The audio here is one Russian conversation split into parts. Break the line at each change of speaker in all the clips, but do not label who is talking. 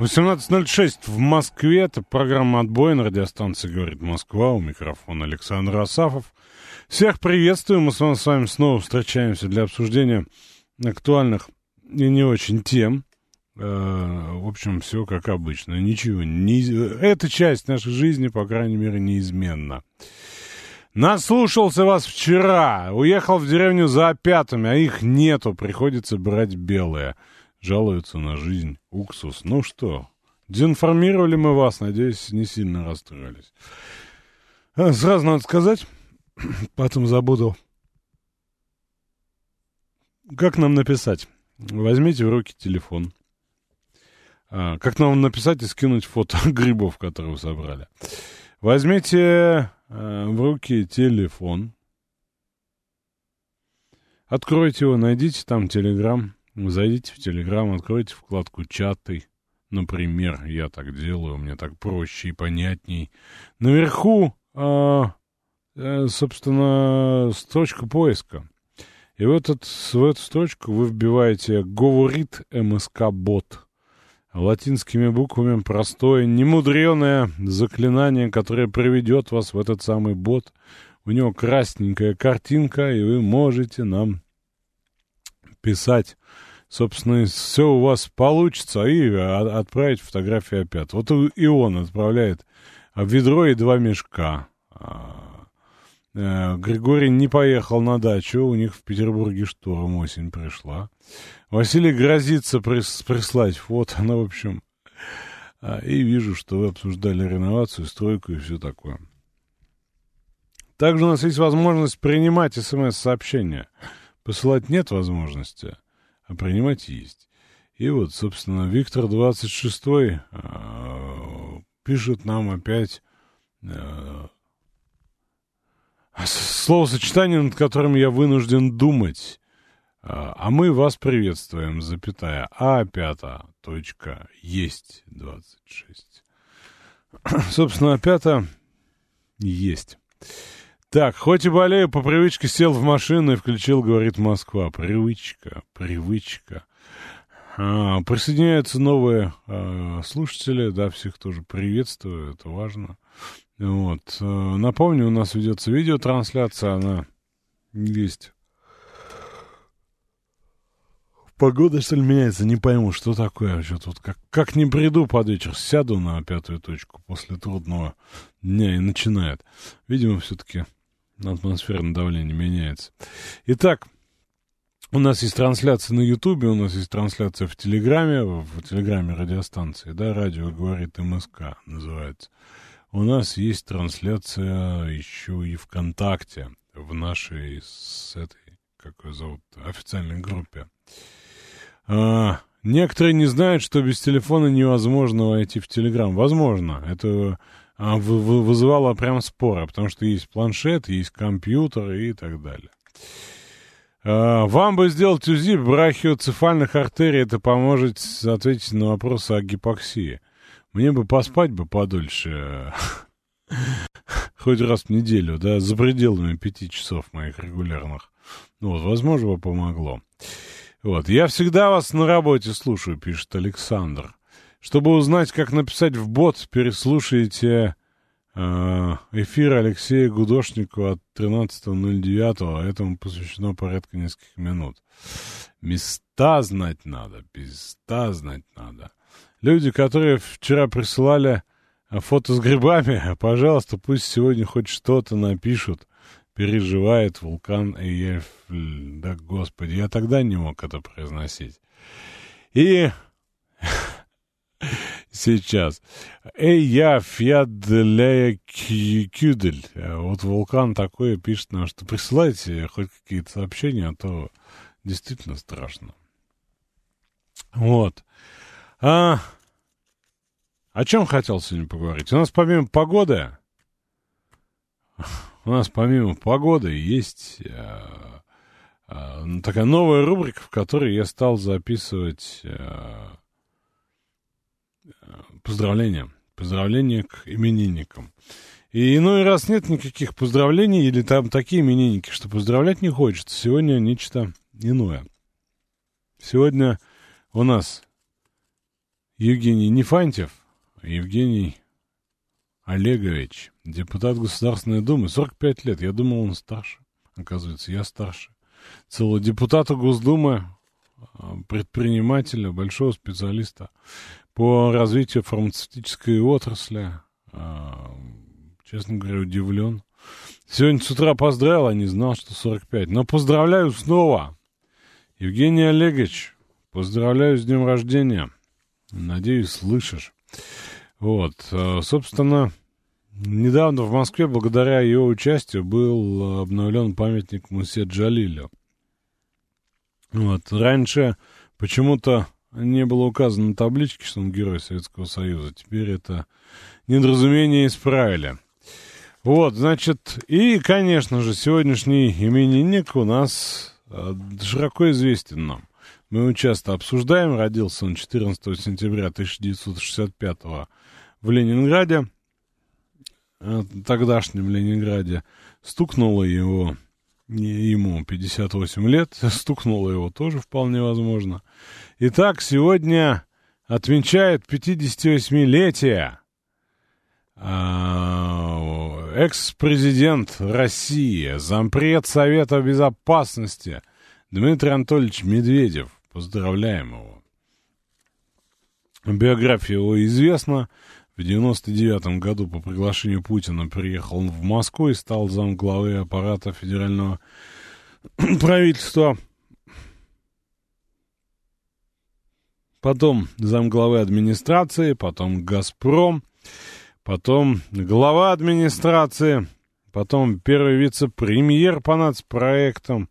18.06 в Москве. Это программа «Отбой» на радиостанции «Говорит Москва». У микрофона Александр Асафов. Всех приветствую. Мы с вами, с вами снова встречаемся для обсуждения актуальных и не очень тем. Э, в общем, все как обычно. Ничего. Не... Эта часть нашей жизни, по крайней мере, неизменна. Наслушался вас вчера. Уехал в деревню за опятами, а их нету. Приходится брать белые жалуются на жизнь. Уксус. Ну что, дезинформировали мы вас, надеюсь, не сильно расстроились. А, сразу надо сказать, потом забуду. Как нам написать? Возьмите в руки телефон. А, как нам написать и скинуть фото грибов, которые вы собрали? Возьмите а, в руки телефон. Откройте его, найдите там Телеграм. Зайдите в Телеграм, откройте вкладку «Чаты». Например, я так делаю, мне так проще и понятней. Наверху, а, э, собственно, строчка поиска. И в, этот, в эту строчку вы вбиваете «Говорит МСК-бот». Латинскими буквами простое, немудреное заклинание, которое приведет вас в этот самый бот. У него красненькая картинка, и вы можете нам писать собственно, все у вас получится, и отправить фотографии опять. Вот и он отправляет ведро и два мешка. А, э, Григорий не поехал на дачу, у них в Петербурге шторм осень пришла. Василий грозится прис прислать фото, ну, в общем. А, и вижу, что вы обсуждали реновацию, стройку и все такое. Также у нас есть возможность принимать смс-сообщения. Посылать нет возможности а принимать есть. И вот, собственно, Виктор 26 э, пишет нам опять э, словосочетание, над которым я вынужден думать. А, а мы вас приветствуем, запятая, а пята, точка, есть 26. Собственно, пята есть. Так, хоть и болею, по привычке сел в машину и включил, говорит Москва. Привычка, привычка. А, присоединяются новые а, слушатели, да, всех тоже приветствую, это важно. Вот. А, напомню, у нас ведется видеотрансляция, она есть. Погода, что ли, меняется, не пойму, что такое. Что тут как, как не приду под вечер, сяду на пятую точку после трудного дня и начинает. Видимо, все-таки атмосферное давление меняется. Итак, у нас есть трансляция на Ютубе, у нас есть трансляция в Телеграме, в Телеграме радиостанции, да, радио говорит МСК называется. У нас есть трансляция еще и ВКонтакте, в нашей, с этой, как ее зовут, официальной группе. А, некоторые не знают, что без телефона невозможно войти в Телеграм. Возможно, это вызывало прям споры, потому что есть планшет, есть компьютер и так далее. А, вам бы сделать УЗИ брахиоцефальных артерий, это поможет ответить на вопросы о гипоксии. Мне бы поспать бы подольше, хоть раз в неделю, да, за пределами пяти часов моих регулярных. Ну вот, возможно, бы помогло. Вот, я всегда вас на работе слушаю, пишет Александр. Чтобы узнать, как написать в бот, переслушайте э, эфир Алексея Гудошникова от 13.09. Этому посвящено порядка нескольких минут. Места знать надо, места знать надо. Люди, которые вчера присылали э, фото с грибами, пожалуйста, пусть сегодня хоть что-то напишут. Переживает вулкан Эйфель. Да, господи, я тогда не мог это произносить. И сейчас. Эй, я фьядлея кюдель. Вот вулкан такой пишет нам, что присылайте хоть какие-то сообщения, а то действительно страшно. Вот. А, о чем хотел сегодня поговорить? У нас помимо погоды, у нас помимо погоды есть а, а, такая новая рубрика, в которой я стал записывать а, поздравления. Поздравления к именинникам. И иной раз нет никаких поздравлений, или там такие именинники, что поздравлять не хочется. Сегодня нечто иное. Сегодня у нас Евгений Нефантьев, Евгений Олегович, депутат Государственной Думы, 45 лет. Я думал, он старше. Оказывается, я старше. Целого депутата Госдумы, предпринимателя, большого специалиста по развитию фармацевтической отрасли. А, честно говоря, удивлен. Сегодня с утра поздравил, а не знал, что 45. Но поздравляю снова. Евгений Олегович, поздравляю с днем рождения. Надеюсь, слышишь. Вот, э, собственно, недавно в Москве, благодаря его участию, был обновлен памятник Мусе Джалилю. Вот, раньше почему-то не было указано на табличке, что он герой Советского Союза. Теперь это недоразумение исправили. Вот, значит, и, конечно же, сегодняшний именинник у нас э, широко известен нам. Мы его часто обсуждаем. Родился он 14 сентября 1965 в Ленинграде, э, тогдашнем Ленинграде. Стукнуло его, ему 58 лет, стукнуло его тоже вполне возможно. Итак, сегодня отмечает 58-летие а, экс-президент России, зампред Совета Безопасности Дмитрий Анатольевич Медведев. Поздравляем его. Биография его известна. В 99 году по приглашению Путина приехал он в Москву и стал замглавы аппарата федерального правительства. Потом замглавы администрации, потом «Газпром», потом глава администрации, потом первый вице-премьер по нацпроектам,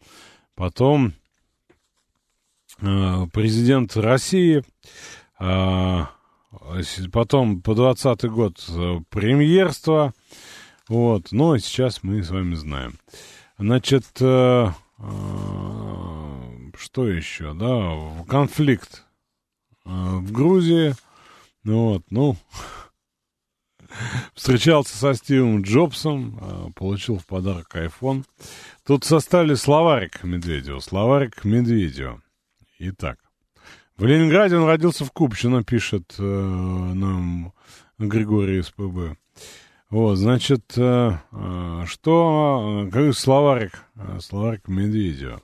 потом э, президент России, э, потом по 20 год э, премьерство, вот, ну, а сейчас мы с вами знаем. Значит, э, э, что еще, да, конфликт э, в Грузии, вот, ну, встречался со Стивом Джобсом, э, получил в подарок iPhone. Тут составили словарик Медведева, словарик Медведева. Итак, в Ленинграде он родился в Купчино, пишет э, нам Григорий СПБ. Вот, значит, э, э, что, э, какой словарик, э, словарик Медведева.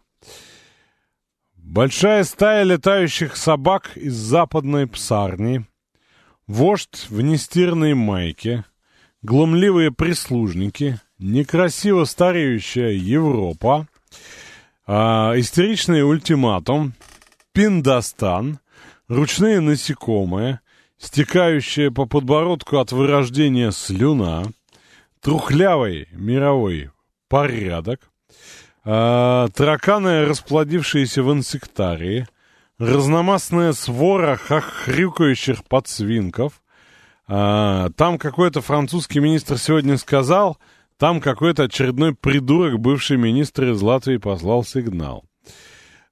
Большая стая летающих собак из западной псарни, вождь в нестирной майке, глумливые прислужники, некрасиво стареющая Европа, э, истеричный ультиматум, пиндостан, ручные насекомые, стекающая по подбородку от вырождения слюна, трухлявый мировой порядок, э, тараканы, расплодившиеся в инсектарии, разномастная свора хрюкающих подсвинков. Э, там какой-то французский министр сегодня сказал, там какой-то очередной придурок, бывший министр из Латвии, послал сигнал.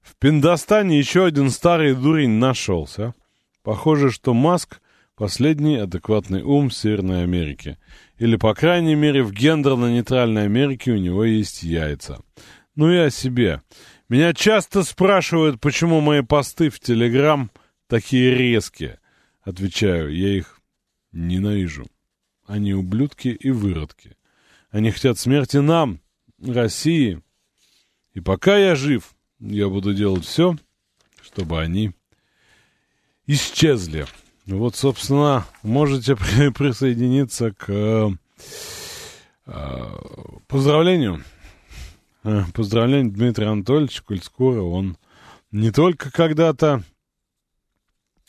В Пиндостане еще один старый дурень нашелся. Похоже, что Маск — последний адекватный ум Северной Америки. Или, по крайней мере, в гендерно-нейтральной Америке у него есть яйца. Ну и о себе. Меня часто спрашивают, почему мои посты в Телеграм такие резкие. Отвечаю, я их ненавижу. Они ублюдки и выродки. Они хотят смерти нам, России. И пока я жив, я буду делать все, чтобы они исчезли. Вот, собственно, можете присоединиться к э, поздравлению. Э, поздравлению Дмитрия коль скоро он не только когда-то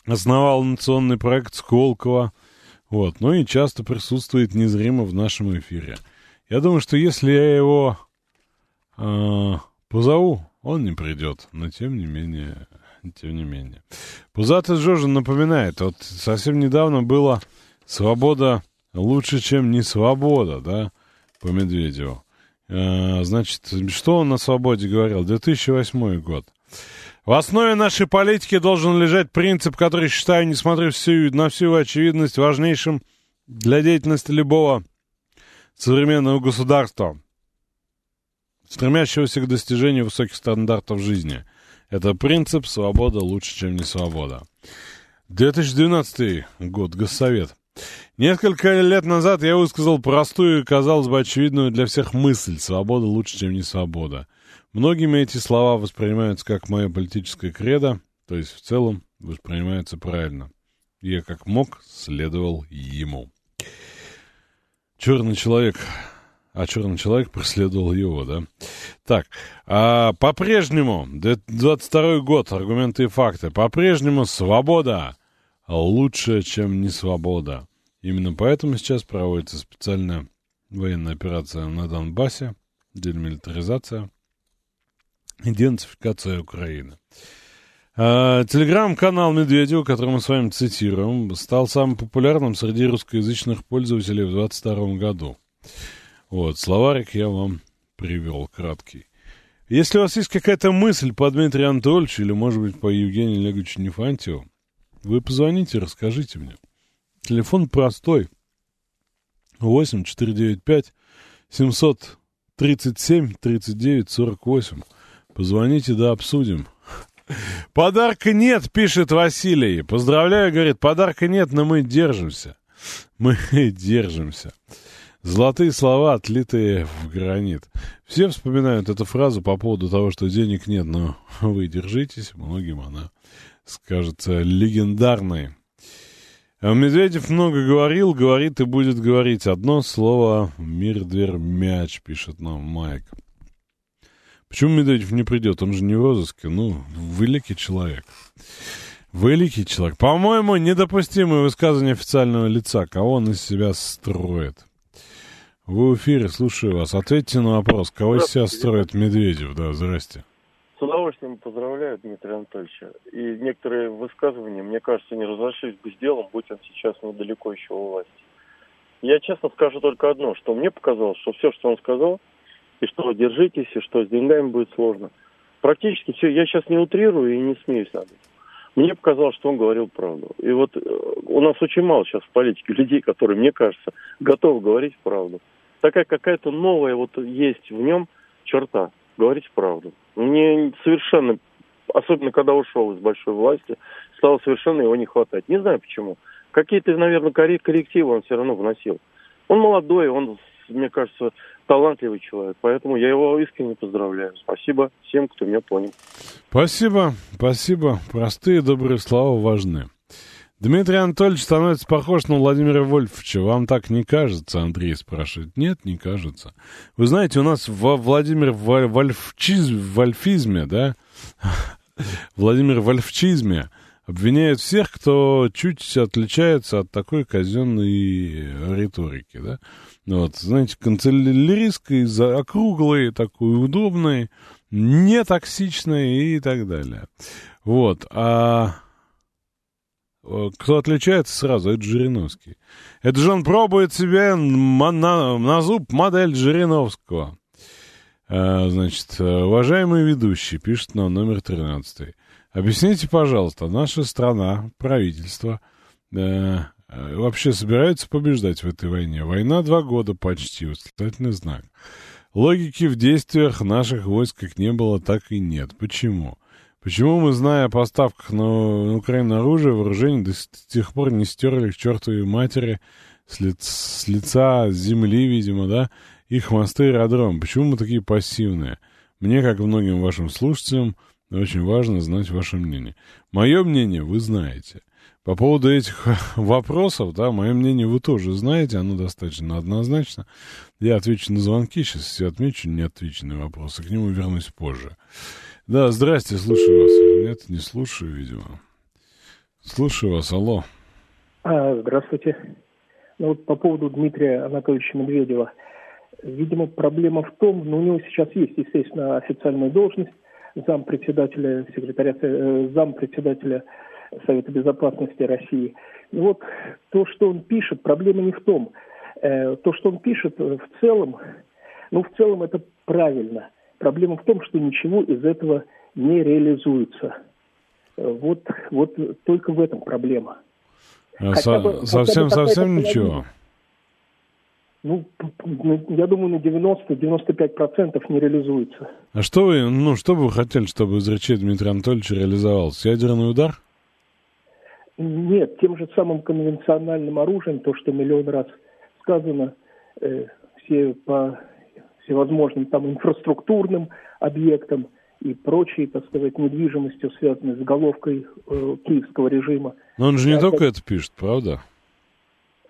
основал национальный проект Сколково, вот, но и часто присутствует незримо в нашем эфире. Я думаю, что если я его э, позову, он не придет, но тем не менее, тем не менее. Пузатый Жожин напоминает, вот совсем недавно было «Свобода лучше, чем не свобода», да, по Медведеву. Э, значит, что он на свободе говорил? 2008 год. В основе нашей политики должен лежать принцип, который считаю, несмотря всю, на всю очевидность, важнейшим для деятельности любого современного государства, стремящегося к достижению высоких стандартов жизни. Это принцип «свобода лучше, чем не свобода». 2012 год, Госсовет. Несколько лет назад я высказал простую и, казалось бы, очевидную для всех мысль «свобода лучше, чем не свобода». Многими эти слова воспринимаются как мое политическое кредо, то есть в целом воспринимаются правильно. Я как мог следовал ему. Черный человек, а черный человек преследовал его, да? Так, а по-прежнему, 22 год, аргументы и факты, по-прежнему свобода лучше, чем не свобода. Именно поэтому сейчас проводится специальная военная операция на Донбассе, демилитаризация и денацификация Украины. А, телеграм-канал Медведева, который мы с вами цитируем, стал самым популярным среди русскоязычных пользователей в 2022 году. Вот, словарик я вам привел краткий. Если у вас есть какая-то мысль по Дмитрию Анатольевичу или, может быть, по Евгению Олеговичу Нефантьеву, вы позвоните, расскажите мне. Телефон простой. 8 495 737 39 48. Позвоните, да обсудим. Подарка нет, пишет Василий. Поздравляю, говорит, подарка нет, но мы держимся. Мы держимся. Золотые слова, отлитые в гранит. Все вспоминают эту фразу по поводу того, что денег нет, но вы держитесь, многим она скажется легендарной. А Медведев много говорил, говорит и будет говорить. Одно слово «Мир, дверь, мяч», пишет нам Майк. Почему Медведев не придет? Он же не в розыске. Ну, великий человек. Великий человек. По-моему, недопустимое высказывание официального лица. Кого он из себя строит? Вы в эфире, слушаю вас. Ответьте на вопрос. Кого себя строит Медведев? Да, здрасте.
С удовольствием поздравляю Дмитрия Анатольевича. И некоторые высказывания, мне кажется, не разошлись бы с делом, будь он сейчас недалеко еще у власти. Я честно скажу только одно, что мне показалось, что все, что он сказал, и что держитесь, и что с деньгами будет сложно. Практически все, я сейчас не утрирую и не смеюсь над этим. Мне показалось, что он говорил правду. И вот э, у нас очень мало сейчас в политике людей, которые, мне кажется, готовы говорить правду. Такая какая-то новая вот есть в нем черта. Говорить правду. Мне совершенно, особенно когда ушел из большой власти, стало совершенно его не хватать. Не знаю почему. Какие-то, наверное, коррективы он все равно вносил. Он молодой, он, мне кажется, талантливый человек. Поэтому я его искренне поздравляю. Спасибо всем, кто меня понял.
Спасибо, спасибо. Простые добрые слова важны. Дмитрий Анатольевич становится похож на Владимира Вольфовича. Вам так не кажется, Андрей спрашивает. Нет, не кажется. Вы знаете, у нас во Владимир Вольфчиз, Вольфизме, да? Владимир Вольфчизме обвиняет всех, кто чуть отличается от такой казенной риторики, да? Вот, знаете, канцеляристской, округлой, такой удобной, нетоксичной и так далее. Вот, а кто отличается сразу, это Жириновский. Это же он пробует себе на, на зуб модель Жириновского. А, значит, уважаемый ведущий, пишет нам номер 13. Объясните, пожалуйста, наша страна, правительство, э, вообще собирается побеждать в этой войне? Война два года почти, восклицательный знак. Логики в действиях наших войск как не было, так и нет. Почему? Почему мы, зная о поставках на, на Украину оружия, вооружений, до сих пор не стерли к чертовой матери с, лиц, с лица земли, видимо, да, их мосты и аэродром? Почему мы такие пассивные? Мне, как многим вашим слушателям, очень важно знать ваше мнение. Мое мнение вы знаете. По поводу этих вопросов, да, мое мнение вы тоже знаете, оно достаточно однозначно. Я отвечу на звонки, сейчас все отмечу неотвеченные вопросы, к нему вернусь позже. Да, здрасте, слушаю вас. Нет, не слушаю, видимо. Слушаю вас, алло.
А, здравствуйте. Ну вот по поводу Дмитрия Анатольевича Медведева. Видимо, проблема в том, ну, у него сейчас есть, естественно, официальная должность, зам председателя секретаря, э, зам председателя Совета Безопасности России. И вот то, что он пишет, проблема не в том. Э, то, что он пишет в целом, ну, в целом это правильно. Проблема в том, что ничего из этого не реализуется. Э, вот, вот только в этом проблема.
Хотя бы, совсем, хотя бы совсем ничего?
Ну, я думаю, на 90-95% не реализуется.
А что вы, ну, что бы вы хотели, чтобы из речей Дмитрия Анатольевича реализовался? Ядерный удар?
Нет, тем же самым конвенциональным оружием, то, что миллион раз сказано, э, все по всевозможным там инфраструктурным объектам и прочей, так сказать, недвижимостью, связанной с головкой э, киевского режима.
Но он же не это... только это пишет, правда?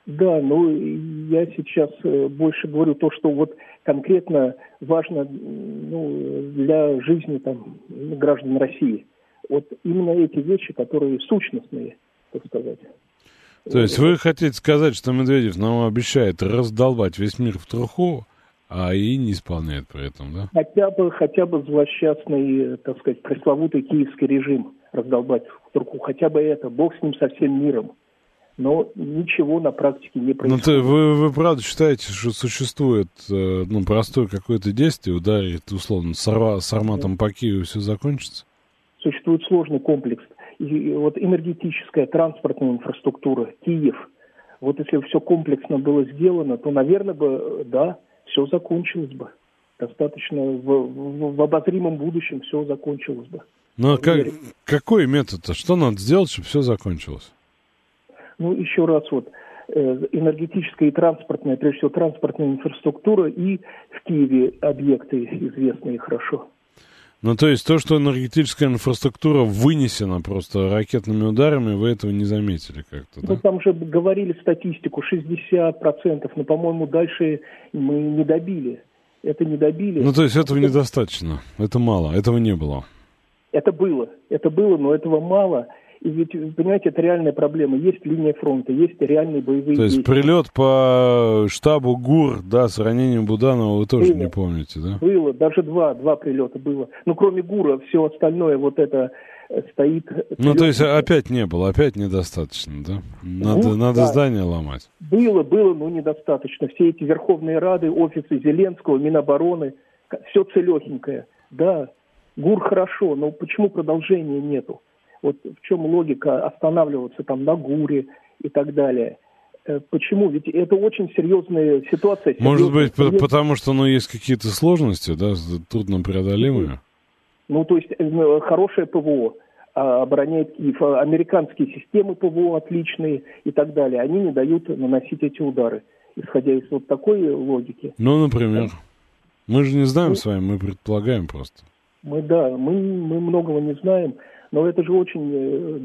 Да, ну я сейчас э, больше говорю то, что вот конкретно важно ну, для жизни там, граждан России. Вот именно эти вещи, которые сущностные, так сказать.
То есть вы хотите сказать, что Медведев нам обещает раздолбать весь мир в труху, а и не исполняет при этом, да?
Хотя бы, хотя бы злосчастный, так сказать, пресловутый киевский режим раздолбать в труху. Хотя бы это. Бог с ним со всем миром но ничего на практике не происходит.
Ну, вы, вы правда считаете, что существует э, ну, простое какое-то действие, ударит, условно, с, с арматом по Киеву все закончится?
Существует сложный комплекс. И, вот энергетическая, транспортная инфраструктура, Киев. Вот если бы все комплексно было сделано, то, наверное, бы, да, все закончилось бы. Достаточно в, в, в обозримом будущем все закончилось бы.
Ну, а как, какой метод? -то? Что надо сделать, чтобы все закончилось?
Ну, еще раз вот, э, энергетическая и транспортная, прежде всего транспортная инфраструктура и в Киеве объекты известные хорошо.
Ну, то есть то, что энергетическая инфраструктура вынесена просто ракетными ударами, вы этого не заметили как-то, да?
Ну, там же говорили статистику, 60%, но, по-моему, дальше мы не добили. Это не добили.
Ну, то есть этого недостаточно, это мало, этого не было.
Это было, это было, но этого мало. И ведь, понимаете, это реальная проблема. Есть линия фронта, есть реальные боевые
То есть
действия.
прилет по штабу ГУР, да, с ранением Буданова вы тоже было, не помните, да?
Было, даже два, два прилета было. Ну, кроме ГУРа, все остальное вот это э, стоит...
Ну, то есть опять не было, опять недостаточно, да? Надо, ну, надо да. здание ломать.
Было, было, но недостаточно. Все эти Верховные Рады, офисы Зеленского, Минобороны, все целехенькое. Да, ГУР хорошо, но почему продолжения нету? Вот в чем логика останавливаться там на ГУРе и так далее. Э, почему? Ведь это очень серьезная ситуация.
Может быть, серьезная. потому что ну, есть какие-то сложности, да, трудно преодолимые?
Ну, то есть э, хорошее ПВО а, обороняет Киев, американские системы ПВО отличные и так далее. Они не дают наносить эти удары, исходя из вот такой логики.
Ну, например. Мы же не знаем ну, с вами, мы предполагаем просто.
Мы, да, мы, мы многого не знаем. Но это же очень э,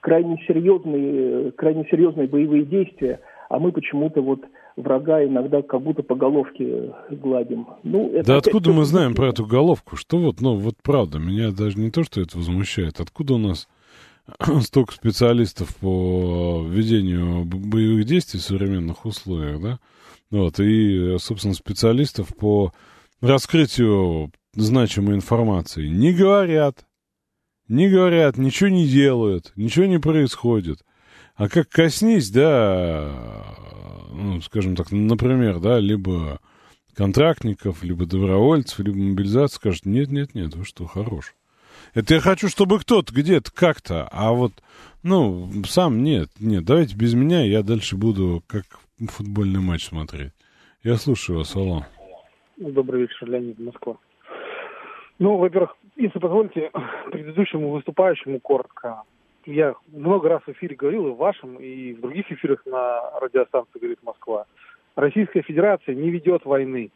крайне серьезные, крайне серьезные боевые действия, а мы почему-то вот врага иногда как будто по головке гладим.
Ну, это да откуда мы знаем про эту головку? Что вот, ну вот правда, меня даже не то, что это возмущает. Откуда у нас столько специалистов по ведению боевых действий в современных условиях, да? Вот, и, собственно, специалистов по раскрытию значимой информации не говорят, не говорят, ничего не делают, ничего не происходит. А как коснись, да, ну, скажем так, например, да, либо контрактников, либо добровольцев, либо мобилизации, скажут, нет, нет, нет, вы что, хорош. Это я хочу, чтобы кто-то где-то как-то, а вот, ну, сам нет, нет, давайте без меня, я дальше буду как футбольный матч смотреть. Я слушаю вас, алло.
Добрый вечер, Леонид, Москва. Ну, во-первых, если позволите, предыдущему выступающему коротко. Я много раз в эфире говорил, и в вашем, и в других эфирах на радиостанции «Говорит Москва». Российская Федерация не ведет войны.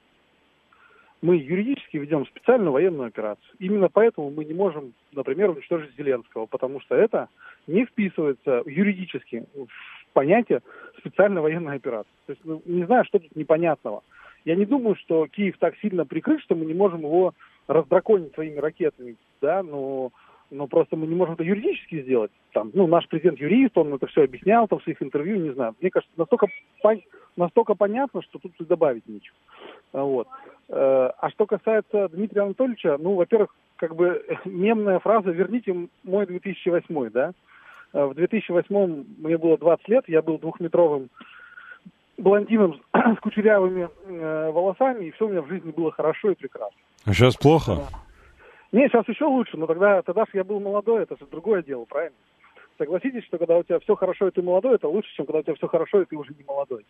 Мы юридически ведем специальную военную операцию. Именно поэтому мы не можем, например, уничтожить Зеленского, потому что это не вписывается юридически в понятие специальной военной операции. То есть, ну, не знаю, что тут непонятного. Я не думаю, что Киев так сильно прикрыт, что мы не можем его раздраконить своими ракетами, да, но, но просто мы не можем это юридически сделать. Там, ну, наш президент юрист, он это все объяснял там в своих интервью, не знаю. Мне кажется, настолько, пон... настолько понятно, что тут и добавить нечего. Вот. Э, а что касается Дмитрия Анатольевича, ну, во-первых, как бы мемная фраза «верните мой 2008», да? Э, В 2008 мне было 20 лет, я был двухметровым блондином с кучерявыми э, волосами, и все у меня в жизни было хорошо и прекрасно.
А сейчас плохо?
Не, сейчас еще лучше, но тогда, тогда же я был молодой, это же другое дело, правильно? Согласитесь, что когда у тебя все хорошо, и ты молодой, это лучше, чем когда у тебя все хорошо, и ты уже не молодой.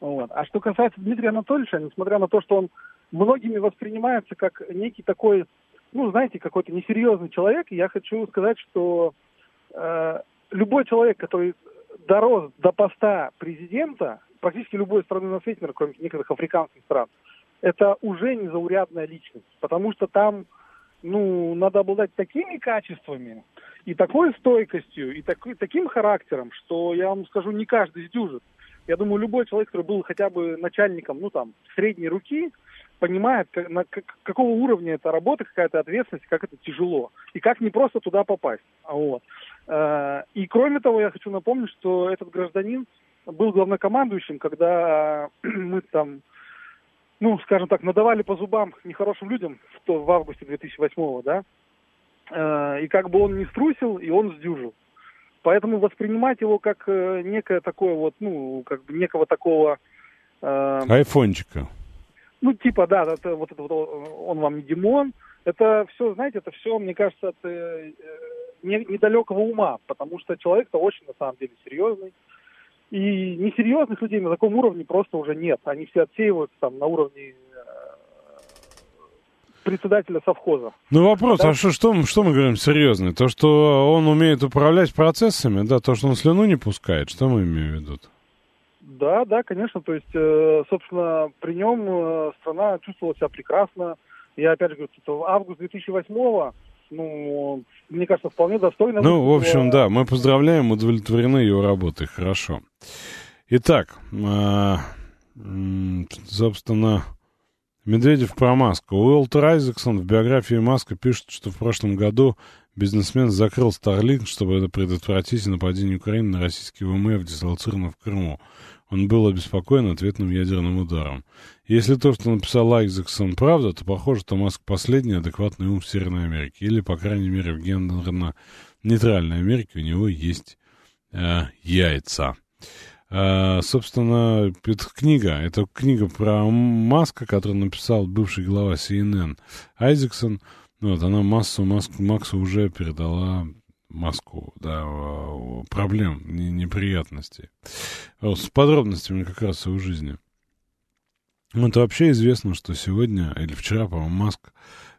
Вот. А что касается Дмитрия Анатольевича, несмотря на то, что он многими воспринимается как некий такой, ну, знаете, какой-то несерьезный человек, я хочу сказать, что э, любой человек, который дорос до поста президента, практически любой страны на свете, кроме некоторых африканских стран, это уже незаурядная личность, потому что там, ну, надо обладать такими качествами и такой стойкостью, и такой, таким характером, что, я вам скажу, не каждый сдюжит. Я думаю, любой человек, который был хотя бы начальником, ну, там, средней руки, понимает, как, на, как, какого уровня это работа, какая-то ответственность, как это тяжело, и как не просто туда попасть. Вот. Э, И кроме того, я хочу напомнить, что этот гражданин был главнокомандующим, когда мы там, ну, скажем так, надавали по зубам нехорошим людям в, в августе 2008 да, Э, и как бы он не струсил, и он сдюжил. Поэтому воспринимать его как э, некое такое вот, ну, как бы некого такого, э,
Айфончика.
ну, типа, да, это, вот это вот, он вам не Димон, это все, знаете, это все, мне кажется, от э, не- недалекого ума, потому что человек-то очень, на самом деле, серьезный. И несерьезных людей на таком уровне просто уже нет. Они все отсеиваются там на уровне э, председателя совхоза.
Ну вопрос,
Да.
а что, что, мы- что мы говорим серьезно? То, что он умеет управлять процессами, да, то, что он слюну не пускает, что мы имеем в виду?
Да, да, конечно. То есть, э, собственно, при нем э, страна чувствовала себя прекрасно. Я опять же говорю, что август 2008 ну, мне кажется, вполне достойно.
Ну, в общем, да, мы поздравляем, удовлетворены его работой, хорошо. Итак, а, собственно, Медведев про Маску. Уолтер Айзексон в биографии Маска пишет, что в прошлом году бизнесмен закрыл Старлинг, чтобы предотвратить нападение Украины на российский ВМФ, дислоцированный в Крыму. Он был обеспокоен ответным ядерным ударом. Если то, что написал Айзексон, правда, то похоже, что Маск последний адекватный ум в Северной Америке. Или, по крайней мере, в гендерно-нейтральной Америке у него есть э, яйца. Э, собственно, это книга. Это книга про Маска, которую написал бывший глава CNN Айзексон. Вот, она массу Маск, Максу уже передала Маску, да, проблем, не- неприятностей. Вот, с подробностями как раз его жизни. Вот вообще известно, что сегодня, или вчера, по-моему, Маск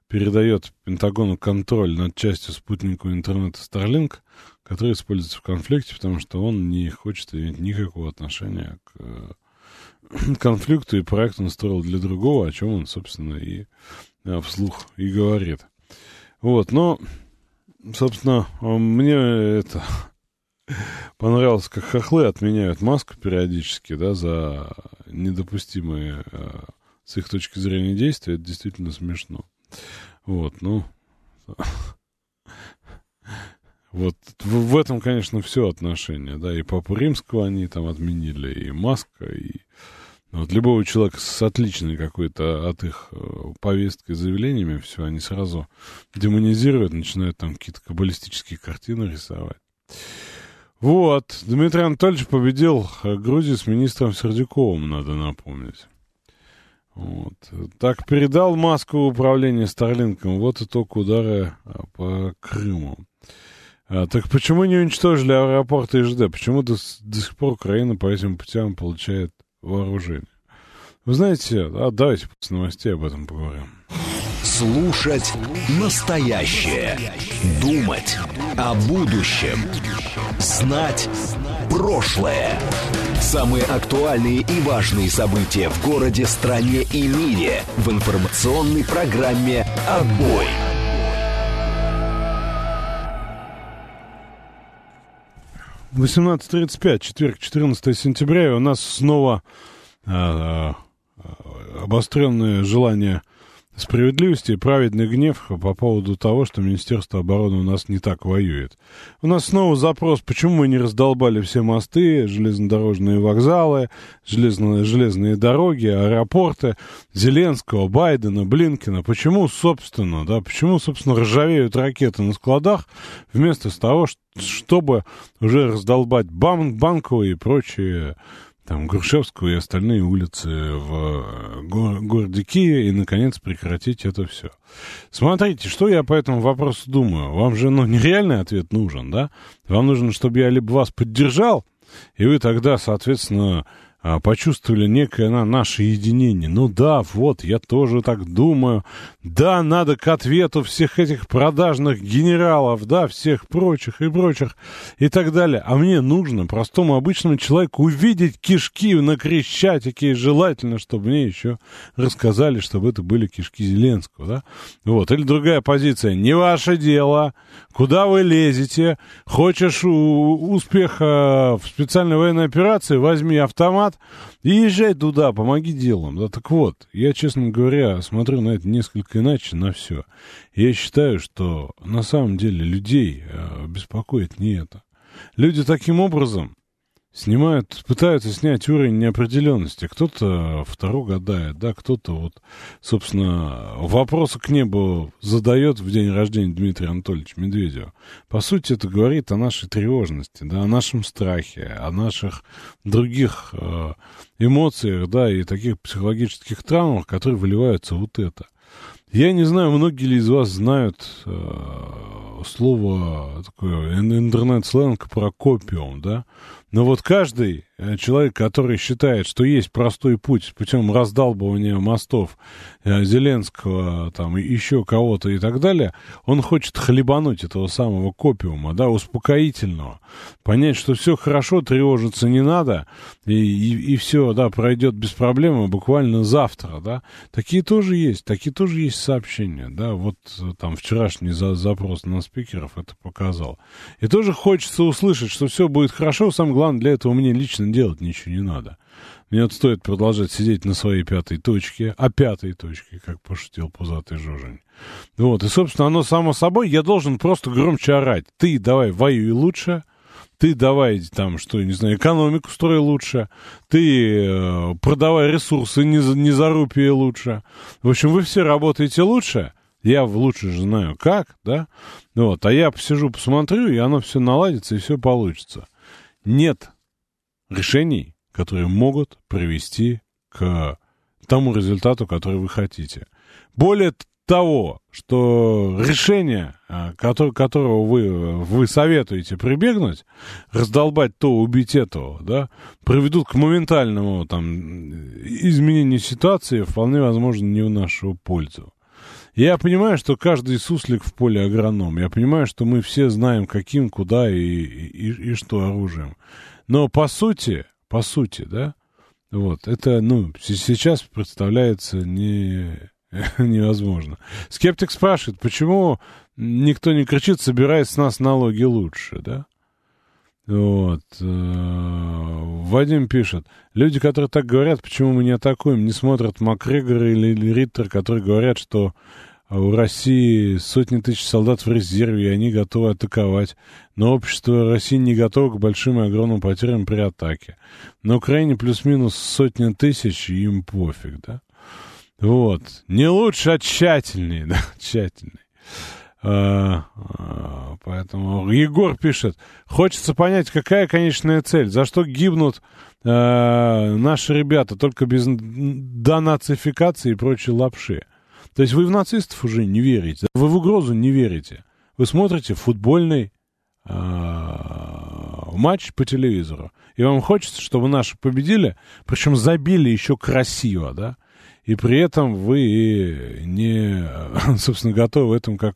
передает Пентагону контроль над частью спутникового интернета Starlink, который используется в конфликте, потому что он не хочет иметь никакого отношения к э, конфликту, и проект он строил для другого, о чем он, собственно, и э, вслух и говорит. Вот, но, собственно, мне это понравилось, как хохлы отменяют маску периодически, да, за недопустимые э, с их точки зрения действия. Это действительно смешно. Вот, ну... Вот в, в этом, конечно, все отношения, да, и Папу Римского они там отменили, и Маска, и вот любого человека с отличной какой-то от их э, повесткой заявлениями, все, они сразу демонизируют, начинают там какие-то каббалистические картины рисовать. Вот, Дмитрий Анатольевич победил э, Грузию с министром Сердюковым, надо напомнить. Вот. Так передал Маску управление Старлинком. Вот итог удара а, по Крыму. А, так почему не уничтожили аэропорт ИЖД? Почему до, до сих пор Украина по этим путям получает вооружение? Вы знаете, а давайте после новостей об этом поговорим.
Слушать настоящее. Думать о будущем. Знать прошлое. Самые актуальные и важные события в городе, стране и мире в информационной программе «Отбой».
— 18.35, четверг, 14 сентября, и у нас снова а, обостренное желание справедливости и праведный гнев по поводу того, что Министерство обороны у нас не так воюет. У нас снова запрос, почему мы не раздолбали все мосты, железнодорожные вокзалы, железные, железные дороги, аэропорты Зеленского, Байдена, Блинкина. Почему, собственно, да, почему, собственно, ржавеют ракеты на складах вместо того, чтобы уже раздолбать банк, банковые и прочие там, Грушевскую и остальные улицы в э, го- городе Киеве и, наконец, прекратить это все. Смотрите, что я по этому вопросу думаю. Вам же, ну, нереальный ответ нужен, да? Вам нужно, чтобы я либо вас поддержал, и вы тогда, соответственно, почувствовали некое на, наше единение. Ну да, вот, я тоже так думаю. Да, надо к ответу всех этих продажных генералов, да, всех прочих и прочих и так далее. А мне нужно простому обычному человеку увидеть кишки на Крещатике и желательно, чтобы мне еще рассказали, чтобы это были кишки Зеленского, да. Вот, или другая позиция. Не ваше дело, куда вы лезете, хочешь успеха в специальной военной операции, возьми автомат, и езжай туда, помоги делом. Да, так вот, я, честно говоря, смотрю на это несколько иначе, на все. Я считаю, что на самом деле людей э, беспокоит не это. Люди таким образом снимают, пытаются снять уровень неопределенности. Кто-то второй гадает, да, кто-то вот, собственно, вопросы к небу задает в день рождения Дмитрия Анатольевича Медведева. По сути, это говорит о нашей тревожности, да, о нашем страхе, о наших других э, эмоциях, да, и таких психологических травмах, которые выливаются вот это. Я не знаю, многие ли из вас знают э, слово такое интернет-сленг про копиум, да? Но вот каждый э, человек, который считает, что есть простой путь путем раздалбывания мостов э, Зеленского, там, еще кого-то и так далее, он хочет хлебануть этого самого копиума, да, успокоительного. Понять, что все хорошо, тревожиться не надо, и, и, и все, да, пройдет без проблем буквально завтра, да. Такие тоже есть, такие тоже есть сообщения, да. Вот э, там вчерашний за, запрос на спикеров это показал. И тоже хочется услышать, что все будет хорошо, самое главное, для этого мне лично делать ничего не надо. Мне вот стоит продолжать сидеть на своей пятой точке, а пятой точке, как пошутил пузатый Жожень. Вот, и, собственно, оно само собой, я должен просто громче орать. Ты давай воюй лучше, ты давай там, что, не знаю, экономику строй лучше, ты э, продавай ресурсы не, за, не за рупии лучше. В общем, вы все работаете лучше, я лучше же знаю как, да, вот, а я посижу, посмотрю, и оно все наладится, и все получится нет решений, которые могут привести к тому результату, который вы хотите. Более того, что решение, а, которого вы, вы советуете прибегнуть, раздолбать то, убить этого, да, приведут к моментальному там, изменению ситуации, вполне возможно, не в нашу пользу. Я понимаю, что каждый суслик в поле агроном. Я понимаю, что мы все знаем, каким, куда и, и, и что оружием. Но по сути, по сути, да, вот, это, ну, сейчас представляется не, невозможно. Скептик спрашивает, почему никто не кричит, собирает с нас налоги лучше, да? Вот. Э, Вадим пишет. Люди, которые так говорят, почему мы не атакуем, не смотрят Макгрегора или, Риттер, которые говорят, что у России сотни тысяч солдат в резерве, и они готовы атаковать. Но общество России не готово к большим и огромным потерям при атаке. На Украине плюс-минус сотни тысяч, и им пофиг, да? Вот. Не лучше, а тщательнее, да, тщательнее. А, а, поэтому Егор пишет, хочется понять, какая конечная цель, за что гибнут а, наши ребята, только без донацификации и прочей лапши. То есть вы в нацистов уже не верите, вы в угрозу не верите. Вы смотрите футбольный матч по телевизору, и вам хочется, чтобы наши победили, причем забили еще красиво, да? И при этом вы не, собственно, готовы в этом как,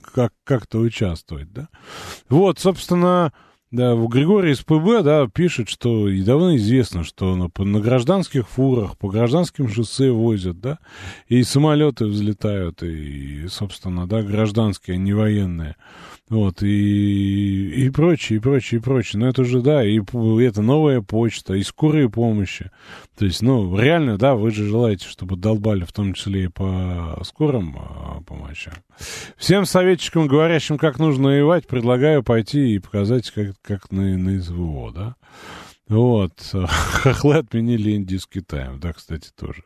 как, как-то участвовать, да. Вот, собственно, да, Григорий из ПБ, да, пишет, что и давно известно, что на, на гражданских фурах, по гражданским шоссе возят, да, и самолеты взлетают, и, собственно, да, гражданские, а не военные. Вот, и, и прочее, и прочее, и прочее. Но это же, да, и это новая почта, и скорые помощи. То есть, ну, реально, да, вы же желаете, чтобы долбали в том числе и по скорым а, помощи. Всем советчикам, говорящим, как нужно воевать, предлагаю пойти и показать, как, как на, на СВО, да. Вот. Хохлы отменили индийский тайм, да, кстати, тоже.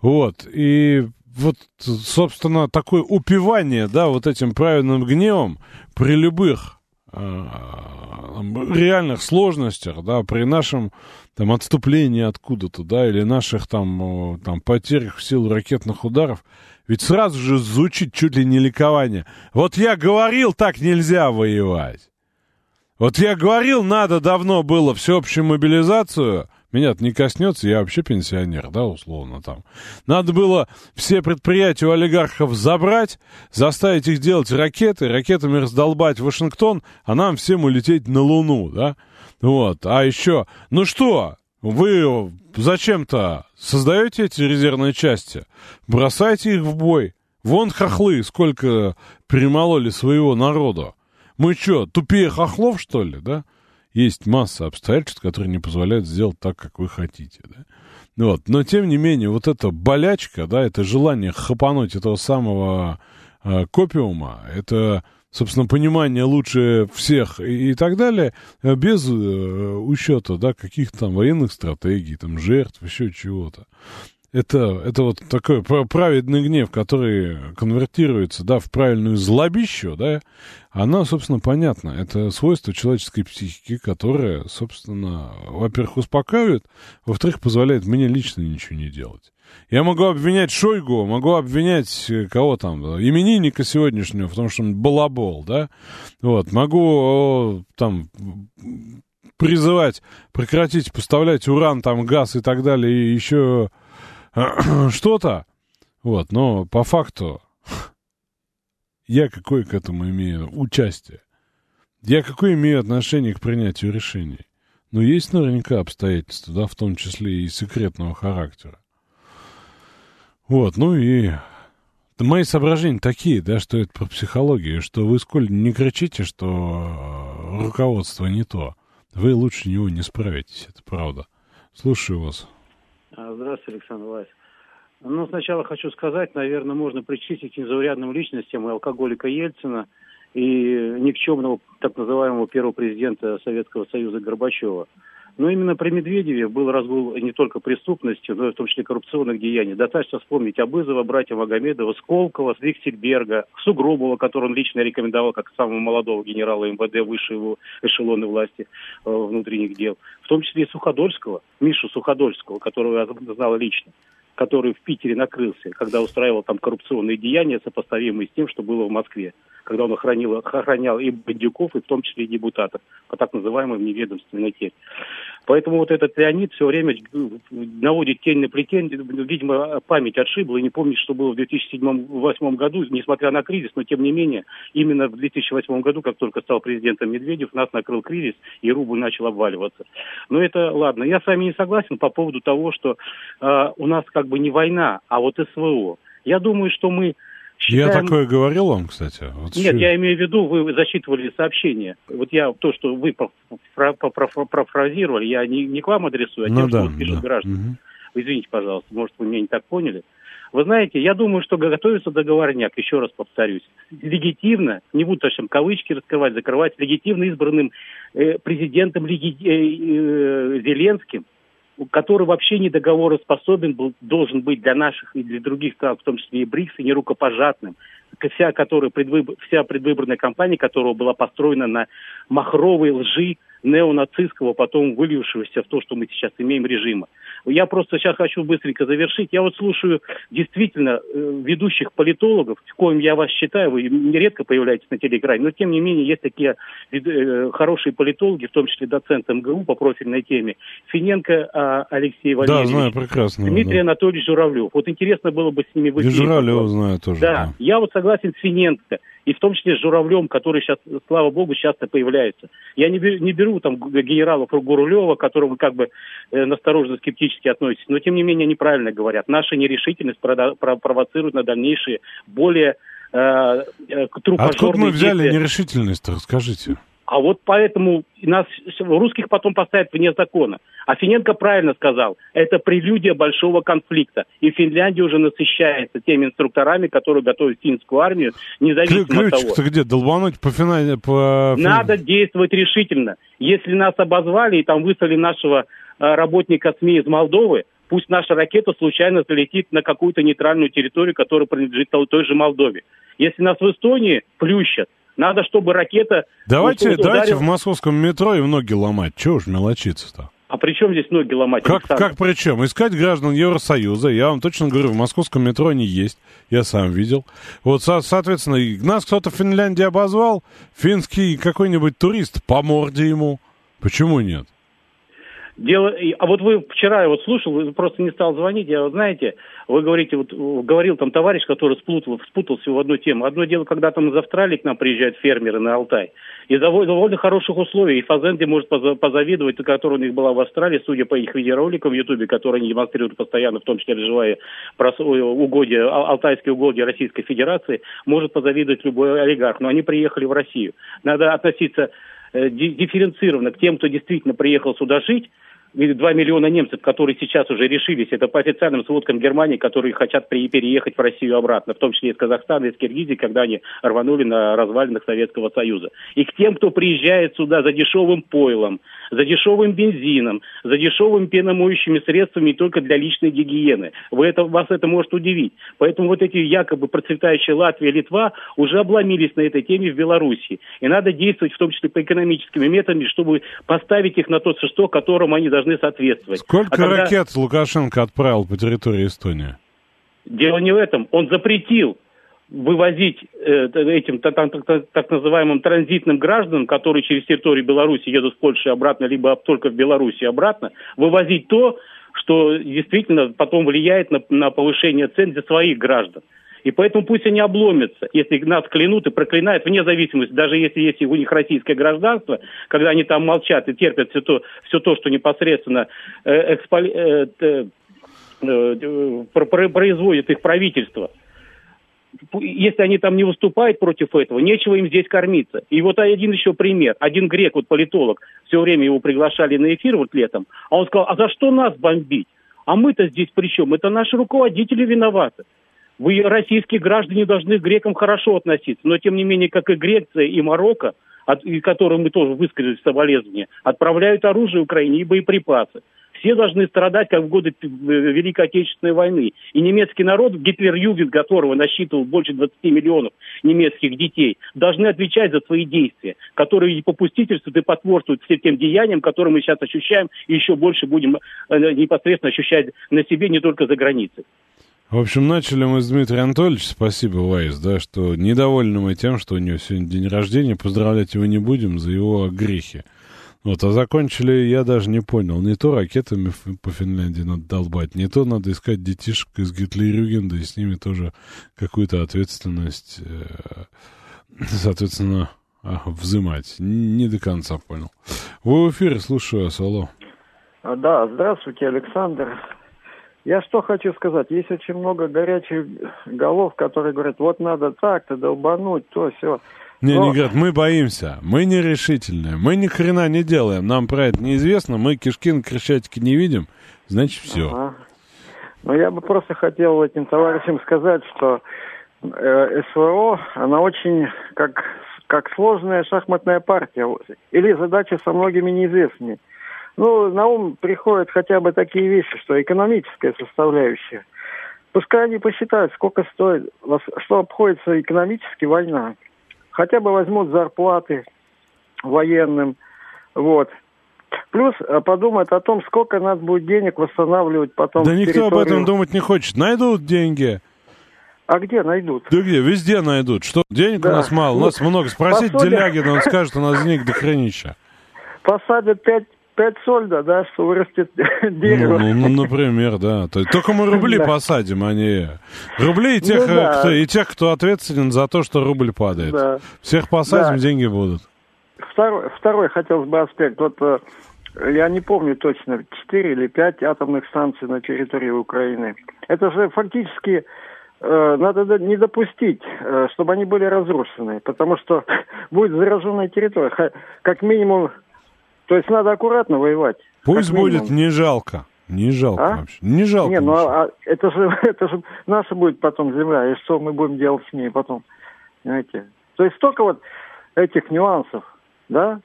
Вот. И вот, собственно, такое упивание, да, вот этим праведным гневом при любых э, реальных сложностях, да, при нашем там отступлении откуда-то, да, или наших там, там потерях в силу ракетных ударов, ведь сразу же звучит чуть ли не ликование. Вот я говорил, так нельзя воевать. Вот я говорил, надо давно было всеобщую мобилизацию, меня-то не коснется, я вообще пенсионер, да, условно там. Надо было все предприятия у олигархов забрать, заставить их делать ракеты, ракетами раздолбать Вашингтон, а нам всем улететь на Луну, да. Вот, а еще, ну что, вы зачем-то создаете эти резервные части, бросайте их в бой. Вон хохлы, сколько перемололи своего народа. Мы что, тупее хохлов, что ли, да? Есть масса обстоятельств, которые не позволяют сделать так, как вы хотите, да. Вот. Но, тем не менее, вот эта болячка, да, это желание хапануть этого самого э, копиума, это, собственно, понимание лучше всех и, и так далее, э, без э, учета, да, каких-то там военных стратегий, там, жертв, еще чего-то это, это вот такой праведный гнев, который конвертируется, да, в правильную злобищу, да, она, собственно, понятна. Это свойство человеческой психики, которое, собственно, во-первых, успокаивает, во-вторых, позволяет мне лично ничего не делать. Я могу обвинять Шойгу, могу обвинять э, кого там, именинника сегодняшнего, потому что он балабол, да, вот, могу там призывать прекратить поставлять уран, там, газ и так далее, и еще что-то. Вот, но по факту я какое к этому имею участие? Я какое имею отношение к принятию решений? Но есть наверняка обстоятельства, да, в том числе и секретного характера. Вот, ну и мои соображения такие, да, что это про психологию, что вы сколь не кричите, что руководство не то, вы лучше него не справитесь, это правда. Слушаю вас.
А, здравствуйте, Александр Власов. Ну, сначала хочу сказать, наверное, можно причислить к незаурядным личностям и алкоголика Ельцина, и никчемного так называемого первого президента Советского Союза Горбачева. Но именно при Медведеве был разгул не только преступности, но и в том числе коррупционных деяний. Достаточно вспомнить Абызова, братья Магомедова, Сколково, Виксельберга, Сугробова, которого он лично рекомендовал как самого молодого генерала МВД высшего эшелона власти э, внутренних дел. В том числе и Суходольского, Мишу Суходольского, которого я знал лично который в Питере накрылся, когда устраивал там коррупционные деяния, сопоставимые с тем, что было в Москве, когда он охранил, охранял и бандюков, и в том числе и депутатов по так называемой неведомственной теме. Поэтому вот этот Леонид все время наводит тень на плетень, видимо, память отшибла и не помнит, что было в 2007-2008 году, несмотря на кризис, но тем не менее, именно в 2008 году, как только стал президентом Медведев, нас накрыл кризис, и рубль начал обваливаться. Но это ладно. Я с вами не согласен по поводу того, что э, у нас как бы не война, а вот СВО. Я думаю, что мы
Считаем... Я такое говорил вам, кстати?
Вот Нет, что... я имею в виду, вы зачитывали сообщение. Вот я то, что вы профразировали, я не, не к вам адресую, а ну, тем, да, что пишут да. граждане. Угу. Извините, пожалуйста, может, вы меня не так поняли. Вы знаете, я думаю, что готовится договорняк, еще раз повторюсь, легитимно, не буду точно кавычки раскрывать, закрывать, легитимно избранным э, президентом леги, э, э, Зеленским, который вообще не договороспособен был, должен быть для наших и для других стран, в том числе и БРИКС, и не рукопожатным. Вся, которая предвыбор, вся предвыборная кампания которого была построена на махровой лжи неонацистского, потом вылившегося в то, что мы сейчас имеем режима. Я просто сейчас хочу быстренько завершить. Я вот слушаю действительно э, ведущих политологов, в коем я вас считаю, вы нередко появляетесь на телеэкране, но тем не менее есть такие э, хорошие политологи, в том числе доцент МГУ по профильной теме. Финенко а, Алексей Валерьевич.
Да, знаю прекрасно.
Дмитрий да. Анатольевич Журавлев. Вот интересно было бы с ними выйти.
Журавлева знаю тоже.
Да, да, я вот согласен с Финенко и в том числе с Журавлем, который сейчас, слава богу, часто появляется. Я не беру, не беру там генералов Гурулева, к которому как бы э, настороженно скептически относитесь, но тем не менее они правильно говорят. Наша нерешительность провоцирует на дальнейшие более э, э, трупожорные
Откуда мы взяли
действия.
нерешительность-то, расскажите.
А вот поэтому нас русских потом поставят вне закона. А Финенко правильно сказал, это прелюдия большого конфликта. И Финляндия уже насыщается теми инструкторами, которые готовят финскую армию, независимо от того.
Где? Долбануть по финале... По...
Надо действовать решительно. Если нас обозвали и там выслали нашего э, работника СМИ из Молдовы, пусть наша ракета случайно залетит на какую-то нейтральную территорию, которая принадлежит той же Молдове. Если нас в Эстонии плющат, надо, чтобы ракета...
Давайте,
ударила-
давайте в московском метро и ноги ломать. Чего уж мелочиться-то?
А при чем здесь ноги ломать?
Как,
Александр?
как причем? Искать граждан Евросоюза. Я вам точно говорю, в московском метро они есть. Я сам видел. Вот, со- соответственно, нас кто-то в Финляндии обозвал. Финский какой-нибудь турист, по морде ему. Почему нет?
Дело, а вот вы вчера я вот слушал, вы просто не стал звонить, я вот знаете, вы говорите, вот говорил там товарищ, который спутал, спутался в одну тему. Одно дело, когда там из Австралии к нам приезжают фермеры на Алтай, и довольно, довольно хороших условий, и Фазенди может поза- позавидовать, которая у них была в Австралии, судя по их видеороликам в Ютубе, которые они демонстрируют постоянно, в том числе разжевая прос- ой, угодья, а- алтайские угодья Российской Федерации, может позавидовать любой олигарх, но они приехали в Россию. Надо относиться э, ди- дифференцированно к тем, кто действительно приехал сюда жить, 2 миллиона немцев, которые сейчас уже решились, это по официальным сводкам Германии, которые хотят при- переехать в Россию обратно, в том числе из Казахстана, из Киргизии, когда они рванули на развалинах Советского Союза. И к тем, кто приезжает сюда за дешевым пойлом, за дешевым бензином, за дешевыми пеномоющими средствами только для личной гигиены. Вы это, вас это может удивить. Поэтому вот эти якобы процветающие Латвия, Литва уже обломились на этой теме в Беларуси. И надо действовать в том числе по экономическими методами, чтобы поставить их на тот шесток, которому они должны соответствовать.
Сколько
А когда-
ракет Лукашенко отправил по территории Эстонии?
Дело не в этом. Он запретил вывозить э, этим та- та- та- так называемым транзитным гражданам, которые через территорию Беларуси едут в Польшу обратно, либо только в Беларуси обратно, вывозить то, что действительно потом влияет на, на повышение цен для своих граждан. И поэтому пусть они обломятся, если нас клянут и проклинают, вне зависимости, даже если есть у них российское гражданство, когда они там молчат и терпят все то, все то что непосредственно э, эксполи- э, э, про- производит их правительство. Если они там не выступают против этого, нечего им здесь кормиться. И вот один еще пример. Один грек, вот политолог, все время его приглашали на эфир вот летом, а он сказал, а за что нас бомбить? А мы-то здесь при чем? Это наши руководители виноваты. Вы, российские граждане, должны к грекам хорошо относиться. Но, тем не менее, как и Греция и Марокко, от, и которым мы тоже высказали соболезнования, отправляют оружие Украине и боеприпасы. Все должны страдать, как в годы э, Великой Отечественной войны. И немецкий народ, Гитлер-Югент, которого насчитывал больше 20 миллионов немецких детей, должны отвечать за свои действия, которые попустительствуют и потворствуют всем тем деяниям, которые мы сейчас ощущаем, и еще больше будем э, непосредственно ощущать на себе, не только за границей.
В общем, начали мы с Дмитрия Анатольевича, спасибо, Вайс, да, что недовольны мы тем, что у него сегодня день рождения, поздравлять его не будем за его грехи. Вот, а закончили, я даже не понял, не то ракетами по Финляндии надо долбать, не то надо искать детишек из Гитлерюгенда и с ними тоже какую-то ответственность, э, соответственно, а, взимать. Н- Не до конца понял. Вы в эфире, слушаю алло.
А, Да, здравствуйте, Александр. Я что хочу сказать, есть очень много горячих голов, которые говорят, вот надо так-то долбануть, то все.
Не,
Но-
не говорят, мы боимся, мы нерешительные, мы ни хрена не делаем, нам про это неизвестно, мы кишки на Крещатике не видим, значит все.
Ага. Но я бы просто хотел этим товарищам сказать, что э, СВО, она очень как, как сложная шахматная партия. Или задача со многими неизвестными. Ну, на ум приходят хотя бы такие вещи, что экономическая составляющая. Пускай они посчитают, сколько стоит, что обходится экономически война. Хотя бы возьмут зарплаты военным. Вот. Плюс э, подумают о том, сколько надо будет денег восстанавливать потом
Да никто об
территорию.
этом думать не хочет. Найдут деньги.
А где найдут?
Да где? Везде найдут. Что, денег у
Да.
нас мало, у нас много. Спросить
Пособие.
Делягина, он скажет, у нас денег до хренища.
Посадят пять, пять сольда, да, что вырастет
Ну,
дерево.
ну, ну, например, да. Только мы рубли
Да.
посадим, а не... Рубли и тех,
Ну да.
кто, и тех, кто ответственен за то, что рубль падает.
Да.
Всех посадим,
Да.
деньги будут.
Второй, второй хотелось бы аспект. Вот э, я не помню точно, четыре или пять атомных станций на территории Украины. Это же фактически э, надо до- не допустить, э, чтобы они были разрушены, потому что будет зараженная территория. Как минимум, то есть надо аккуратно воевать.
Пусть будет не жалко. Не жалко
А?
вообще. Не жалко.
Не, ну а, а это же это же наша будет потом земля, и что мы будем делать с ней потом, понимаете? То есть столько вот этих нюансов, да?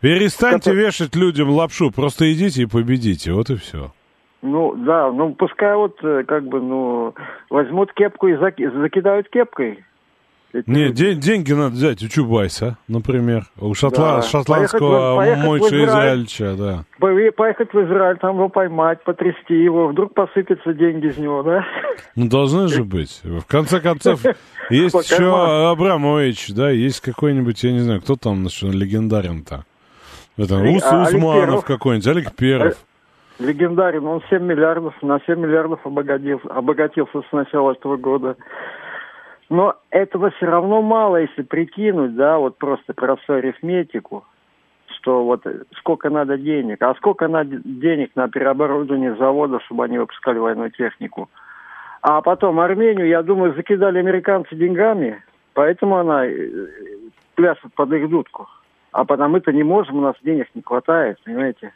Перестаньте
это-
вешать людям лапшу, просто идите и победите, вот и все.
Ну да, ну пускай вот э, как бы ну возьмут кепку и заки- закидают кепкой. Эти
Не,
люди.
де- деньги надо взять у Чубайса, например, у шотла-
Да.
шотландского
Поехать поехать Израиль.
Израильча, да.
По- Поехать в Израиль, там его поймать, потрясти его, вдруг посыпятся деньги из него, да?
Ну, должны же быть. В конце концов, есть еще. Абрамович, да, есть какой-нибудь, я не знаю, кто там легендарен-то. Это Ус,
а,
Усманов какой-нибудь, Олег Перов.
Легендарен, он 7 миллиардов, на 7 миллиардов обогатился, обогатился с начала этого года. Но этого все равно мало, если прикинуть, да, вот просто простую арифметику, что вот сколько надо денег, а сколько надо денег на переоборудование завода, чтобы они выпускали военную технику. А потом Армению, я думаю, закидали американцы деньгами, поэтому она э, пляшет под их дудку. А потому мы-то не можем, у нас денег не хватает, понимаете?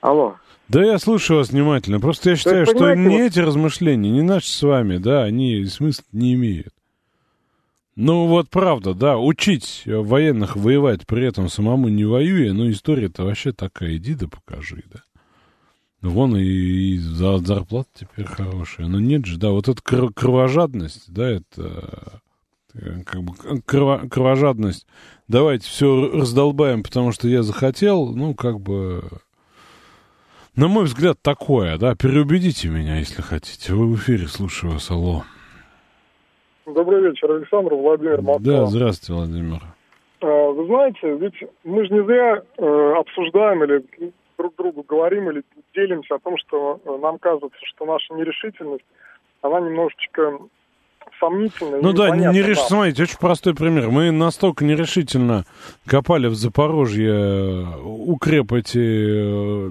Алло.
Да я слушаю вас внимательно. Просто я считаю,
есть,
что не
вот-
эти размышления, не наши с вами, да, они смысла не имеют. Ну вот правда, да, учить э, военных воевать при этом самому не воюя, ну история-то вообще такая, иди да покажи, да. Вон и, и за, зарплата теперь хорошая. Но нет же, да, вот эта кр- кровожадность, да, это э, как бы крово- кровожадность. Давайте все раздолбаем, потому что я захотел, ну, как бы на мой взгляд, такое, да. Переубедите меня, если хотите. Вы в эфире, слушаю вас, алло.
Добрый вечер, Александр, Владимир Москва.
Да, здравствуйте, Владимир.
А, Вы знаете, ведь мы же не зря э, обсуждаем или друг другу говорим или делимся о том, что э, нам кажется, что наша нерешительность, она немножечко сомнительная.
Ну да, не, реш... смотрите, очень простой пример. Мы настолько нерешительно копали в Запорожье э, укреп эти, э,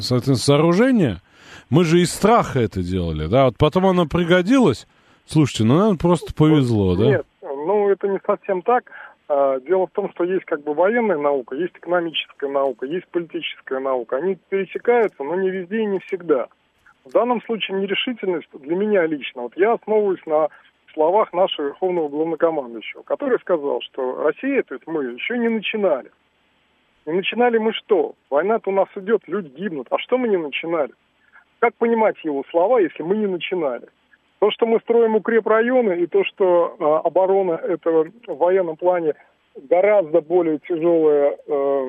соответственно, сооружения. Мы же из страха это делали, да. Вот потом оно пригодилось. Слушайте, ну нам просто повезло, да?
Нет, ну это не совсем так. А, Дело в том, что есть как бы военная наука, есть экономическая наука, есть политическая наука. Они пересекаются, но не везде и не всегда. В данном случае нерешительность для меня лично. Вот я основываюсь на словах нашего верховного главнокомандующего, который сказал, что Россия, то есть мы, еще не начинали. Не начинали мы что? Война-то у нас идет, люди гибнут. А что мы не начинали? Как понимать его слова, если мы не начинали? То, что мы строим укрепрайоны, и то, что э, оборона это в военном плане гораздо более тяжелая, э,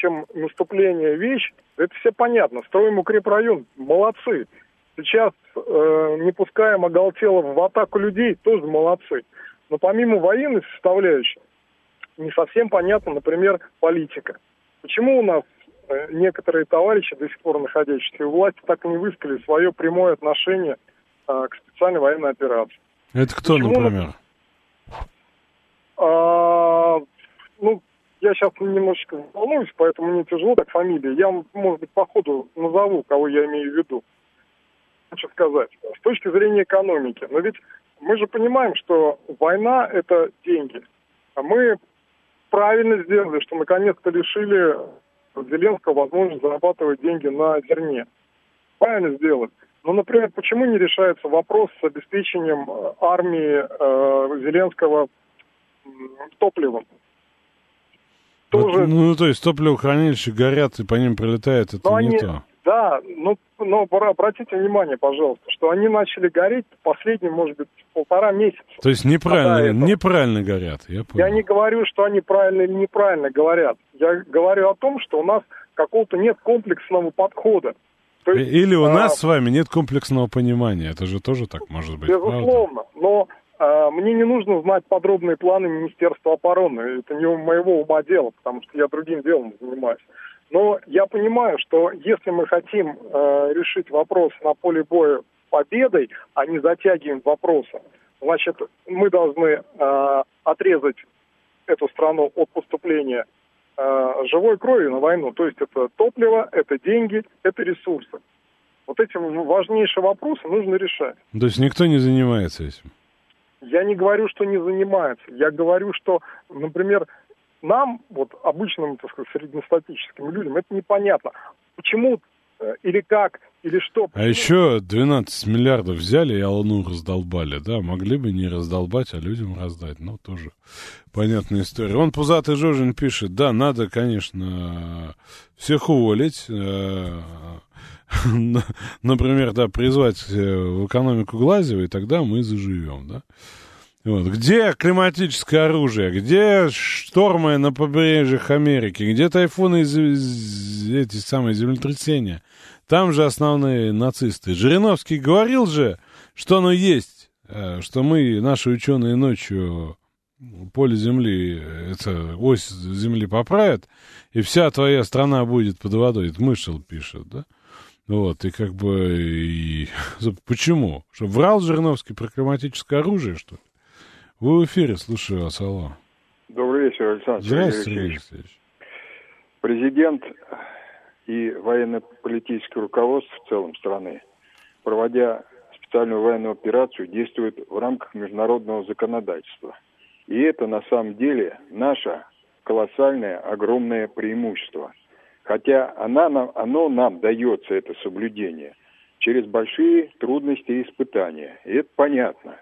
чем наступление вещь, это все понятно. Строим укрепрайон, молодцы. Сейчас э, не пускаем оголтело в атаку людей, тоже молодцы. Но помимо военной составляющей, не совсем понятна, например, политика. Почему у нас э, некоторые товарищи, до сих пор находящиеся у власти, так и не высказали свое прямое отношение а, к специальной военной операции.
Это кто,
Почему?
например?
А, ну, я сейчас немножечко волнуюсь, поэтому мне тяжело так фамилии. Я, может быть, по ходу назову, кого я имею в виду. Хочу сказать, с точки зрения экономики. Но ведь мы же понимаем, что война – это деньги. А мы правильно сделали, что наконец-то лишили Зеленского возможности зарабатывать деньги на зерне. Правильно сделали. Ну, например, почему не решается вопрос с обеспечением э, армии э, Зеленского топливом? Тоже,
ну, то есть топливохранилища горят, и по ним прилетает, это
Но
не
они-
то.
да, ну, но пора- обратите внимание, пожалуйста, что они начали гореть последние, может быть, полтора месяца.
То есть неправильно, неправильно горят, я понял.
Я не говорю, что они правильно или неправильно говорят. Я говорю о том, что у нас какого-то нет комплексного подхода. То есть,
Или у
а,
нас с вами нет комплексного понимания. Это же тоже так может быть. правда?
Безусловно, но а, мне не нужно знать подробные планы Министерства обороны. Это не моего ума дело, потому что я другим делом занимаюсь. Но я понимаю, что если мы хотим э, решить вопрос на поле боя победой, а не затягиваем вопросы, значит, мы должны э, отрезать эту страну от поступления э, живой крови на войну. То есть это топливо, это деньги, это ресурсы. Вот эти важнейшие вопросы нужно решать.
То есть никто не занимается этим?
Я не говорю, что не занимается. Я говорю, что, например, нам, вот обычным, так сказать, среднестатическим людям, это непонятно. Почему э, или как, или что.
А еще 12 миллиардов взяли и Алану раздолбали, да? Могли бы не раздолбать, а людям раздать. Ну, тоже понятная история. Он Пузатый Жожин пишет, да, надо, конечно, всех уволить. Например, да, призвать э, в экономику Глазева, и тогда мы заживем, да? Вот. Где климатическое оружие? Где штормы на побережьях Америки? Где тайфуны из эти самые землетрясения? Там же основные нацисты. Жириновский говорил же, что оно есть, э, что мы, наши ученые ночью поле земли, это ось земли поправят, и вся твоя страна будет под водой. Это Мышел пишет, да? Вот, и как бы... И... Почему? Что врал Жириновский про климатическое оружие, что ли? Вы в эфире, слушаю вас, алло.
Добрый вечер, Александр
Здравствуйте, Сергей Алексеевич.
Президент и военно-политическое руководство в целом страны, проводя специальную военную операцию, действует в рамках международного законодательства. И это на самом деле наше колоссальное, огромное преимущество. Хотя она нам, оно нам дается, это соблюдение, через большие трудности и испытания. И это понятно.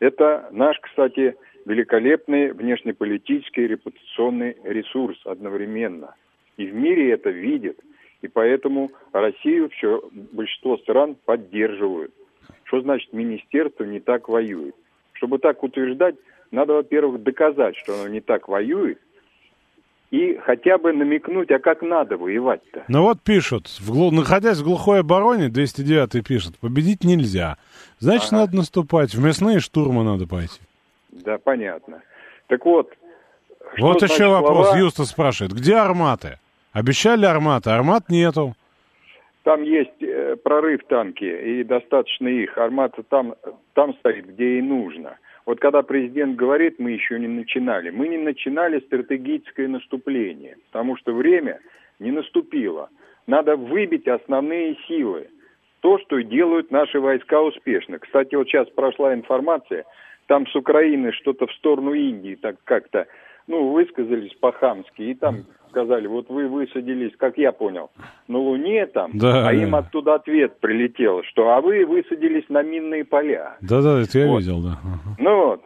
Это наш, кстати, великолепный внешнеполитический репутационный ресурс одновременно. И в мире это видят. И поэтому Россию все большинство стран поддерживают. Что значит министерство не так воюет? Чтобы так утверждать, надо, во-первых, доказать, что оно не так воюет, и хотя бы намекнуть, а как надо воевать-то.
Ну вот пишут, в, находясь в глухой обороне, 209 пишет, победить нельзя. Значит, ага. надо наступать, в мясные штурмы надо пойти.
Да, понятно. Так вот.
Вот еще вопрос, слова... Юста спрашивает, где арматы? Обещали арматы, армат нету.
Там есть э, прорыв танки, и достаточно их. Армата там, там стоит, где и нужно. Вот когда президент говорит, мы еще не начинали, мы не начинали стратегическое наступление, потому что время не наступило. Надо выбить основные силы. То, что делают наши войска успешно. Кстати, вот сейчас прошла информация, там с Украины что-то в сторону Индии так как-то, ну, высказались по-хамски, и там сказали, вот вы высадились, как я понял, на Луне там, да, а им оттуда ответ прилетел, что а вы высадились на минные поля.
Да-да, это я
вот.
видел, да.
Ну вот,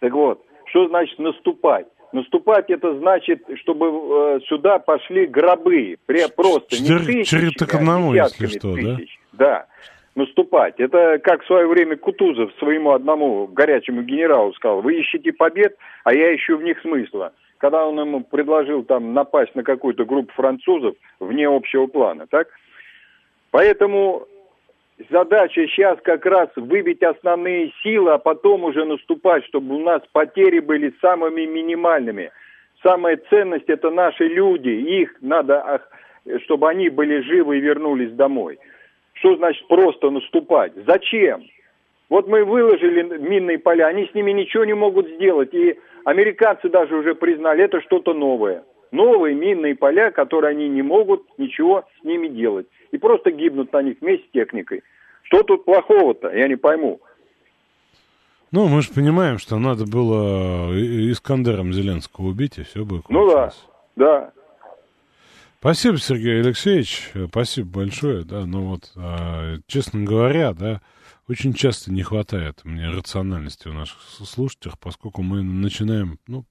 так вот, что значит наступать? Наступать это значит, чтобы э, сюда пошли гробы, при, просто Четыр... не тысячами,
к одному, а если что, тысяч.
да? Да, наступать. Это как в свое время Кутузов своему одному горячему генералу сказал, вы ищете побед, а я ищу в них смысла когда он ему предложил там напасть на какую-то группу французов вне общего плана, так? Поэтому задача сейчас как раз выбить основные силы, а потом уже наступать, чтобы у нас потери были самыми минимальными. Самая ценность это наши люди, их надо, чтобы они были живы и вернулись домой. Что значит просто наступать? Зачем? Вот мы выложили минные поля, они с ними ничего не могут сделать. И американцы даже уже признали, это что-то новое. Новые минные поля, которые они не могут ничего с ними делать. И просто гибнут на них вместе с техникой. Что тут плохого-то, я не пойму.
Ну, мы же понимаем, что надо было Искандером Зеленского убить, и все бы
Ну да, да.
Спасибо, Сергей Алексеевич, спасибо большое, да, ну вот, а, честно говоря, да, очень часто не хватает мне рациональности у наших слушателей, поскольку мы начинаем, ну,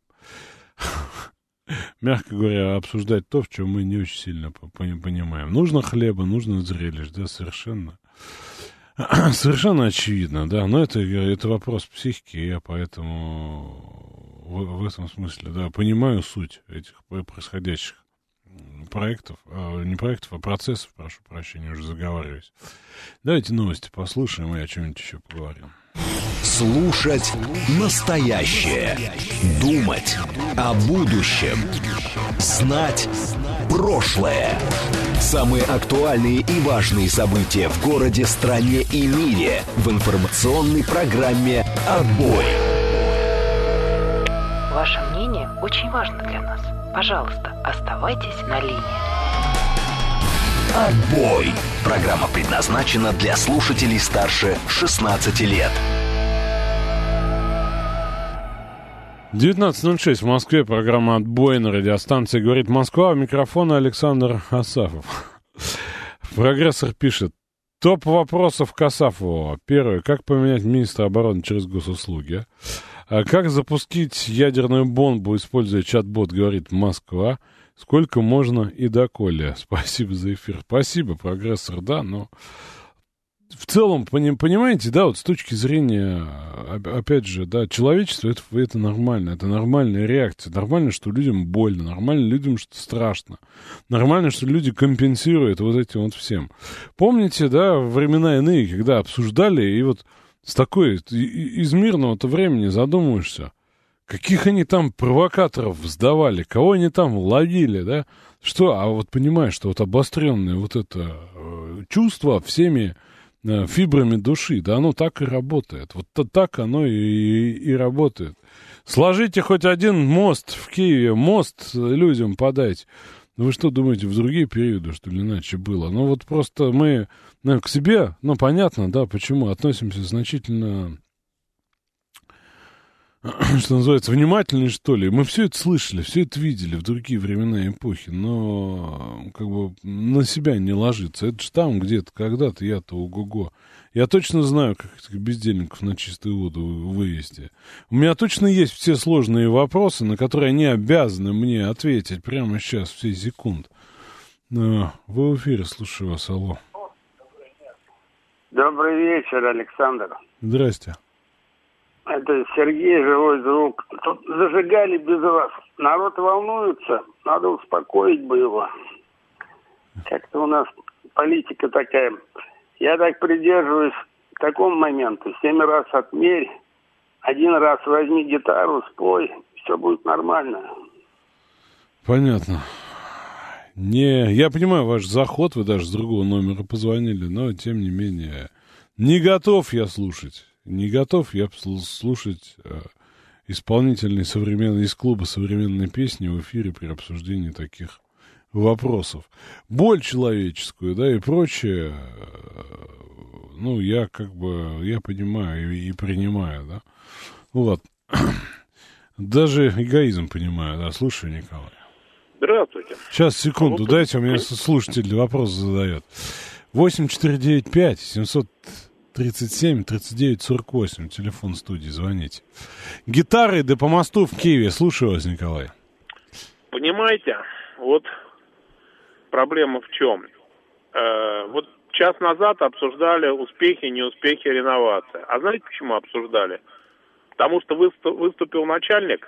мягко говоря, обсуждать то, в чем мы не очень сильно понимаем. Нужно хлеба, нужно зрелищ, да, совершенно. Совершенно очевидно, да, но это, это вопрос психики, я поэтому в, в этом смысле, да, понимаю суть этих происходящих проектов, а, не проектов, а процессов, прошу прощения, уже заговариваюсь. Давайте новости послушаем и о чем-нибудь еще поговорим.
Слушать настоящее. Думать о будущем. Знать прошлое. Самые актуальные и важные события в городе, стране и мире в информационной программе «Отбой».
Ваше мнение очень важно для нас. Пожалуйста, оставайтесь на линии.
Отбой. Программа предназначена для слушателей старше 16 лет.
19.06 в Москве. Программа «Отбой» на радиостанции «Говорит Москва». У микрофона Александр Асафов. Прогрессор пишет. Топ вопросов к Асафову. Первое. Как поменять министра обороны через госуслуги? А как запустить ядерную бомбу, используя чат-бот, говорит Москва? Сколько можно и доколе? Спасибо за эфир. Спасибо, прогрессор, да, но в целом, понимаете, да, вот с точки зрения, опять же, да, человечества, это, это нормально, это нормальная реакция. Нормально, что людям больно, нормально людям, что страшно. Нормально, что люди компенсируют вот этим вот всем. Помните, да, времена иные, когда обсуждали, и вот с такой, из мирного-то времени задумаешься, каких они там провокаторов сдавали, кого они там ловили, да, что, а вот понимаешь, что вот обостренное вот это э, чувство всеми Э, фибрами души, да оно так и работает. Вот так оно и, и, и работает. Сложите хоть один мост в Киеве, мост людям подать. Вы что думаете, в другие периоды, что ли, иначе было? Ну вот просто мы ну, к себе, ну понятно, да, почему, относимся значительно что называется, внимательнее, что ли. Мы все это слышали, все это видели в другие времена и эпохи, но как бы на себя не ложится. Это же там где-то, когда-то я-то ого-го. Я точно знаю, как этих бездельников на чистую воду вывести. У меня точно есть все сложные вопросы, на которые они обязаны мне ответить прямо сейчас, в сей секунд. Вы в эфире, слушаю вас, алло.
Добрый вечер, Александр.
Здрасте.
Это Сергей, живой друг. Тут зажигали без вас. Народ волнуется, надо успокоить бы его. Как-то у нас политика такая. Я так придерживаюсь к такому моменту. Семь раз отмерь, один раз возьми гитару, спой, все будет нормально.
Понятно. Не, я понимаю ваш заход, вы даже с другого номера позвонили, но тем не менее не готов я слушать не готов я слушать э, исполнительный современный из клуба современной песни в эфире при обсуждении таких вопросов. Боль человеческую, да, и прочее, э, ну, я как бы, я понимаю и, и принимаю, да. Вот. Даже эгоизм понимаю, да, слушаю, Николай.
Здравствуйте.
Сейчас, секунду, дайте, у меня слушатель вопрос задает. 8495 700 37 39 48, телефон студии, звоните. Гитары да по мосту в Киеве. Слушаю вас, Николай.
Понимаете, вот проблема в чем? Э, вот час назад обсуждали успехи и неуспехи реновации. А знаете, почему обсуждали? Потому что выступил начальник,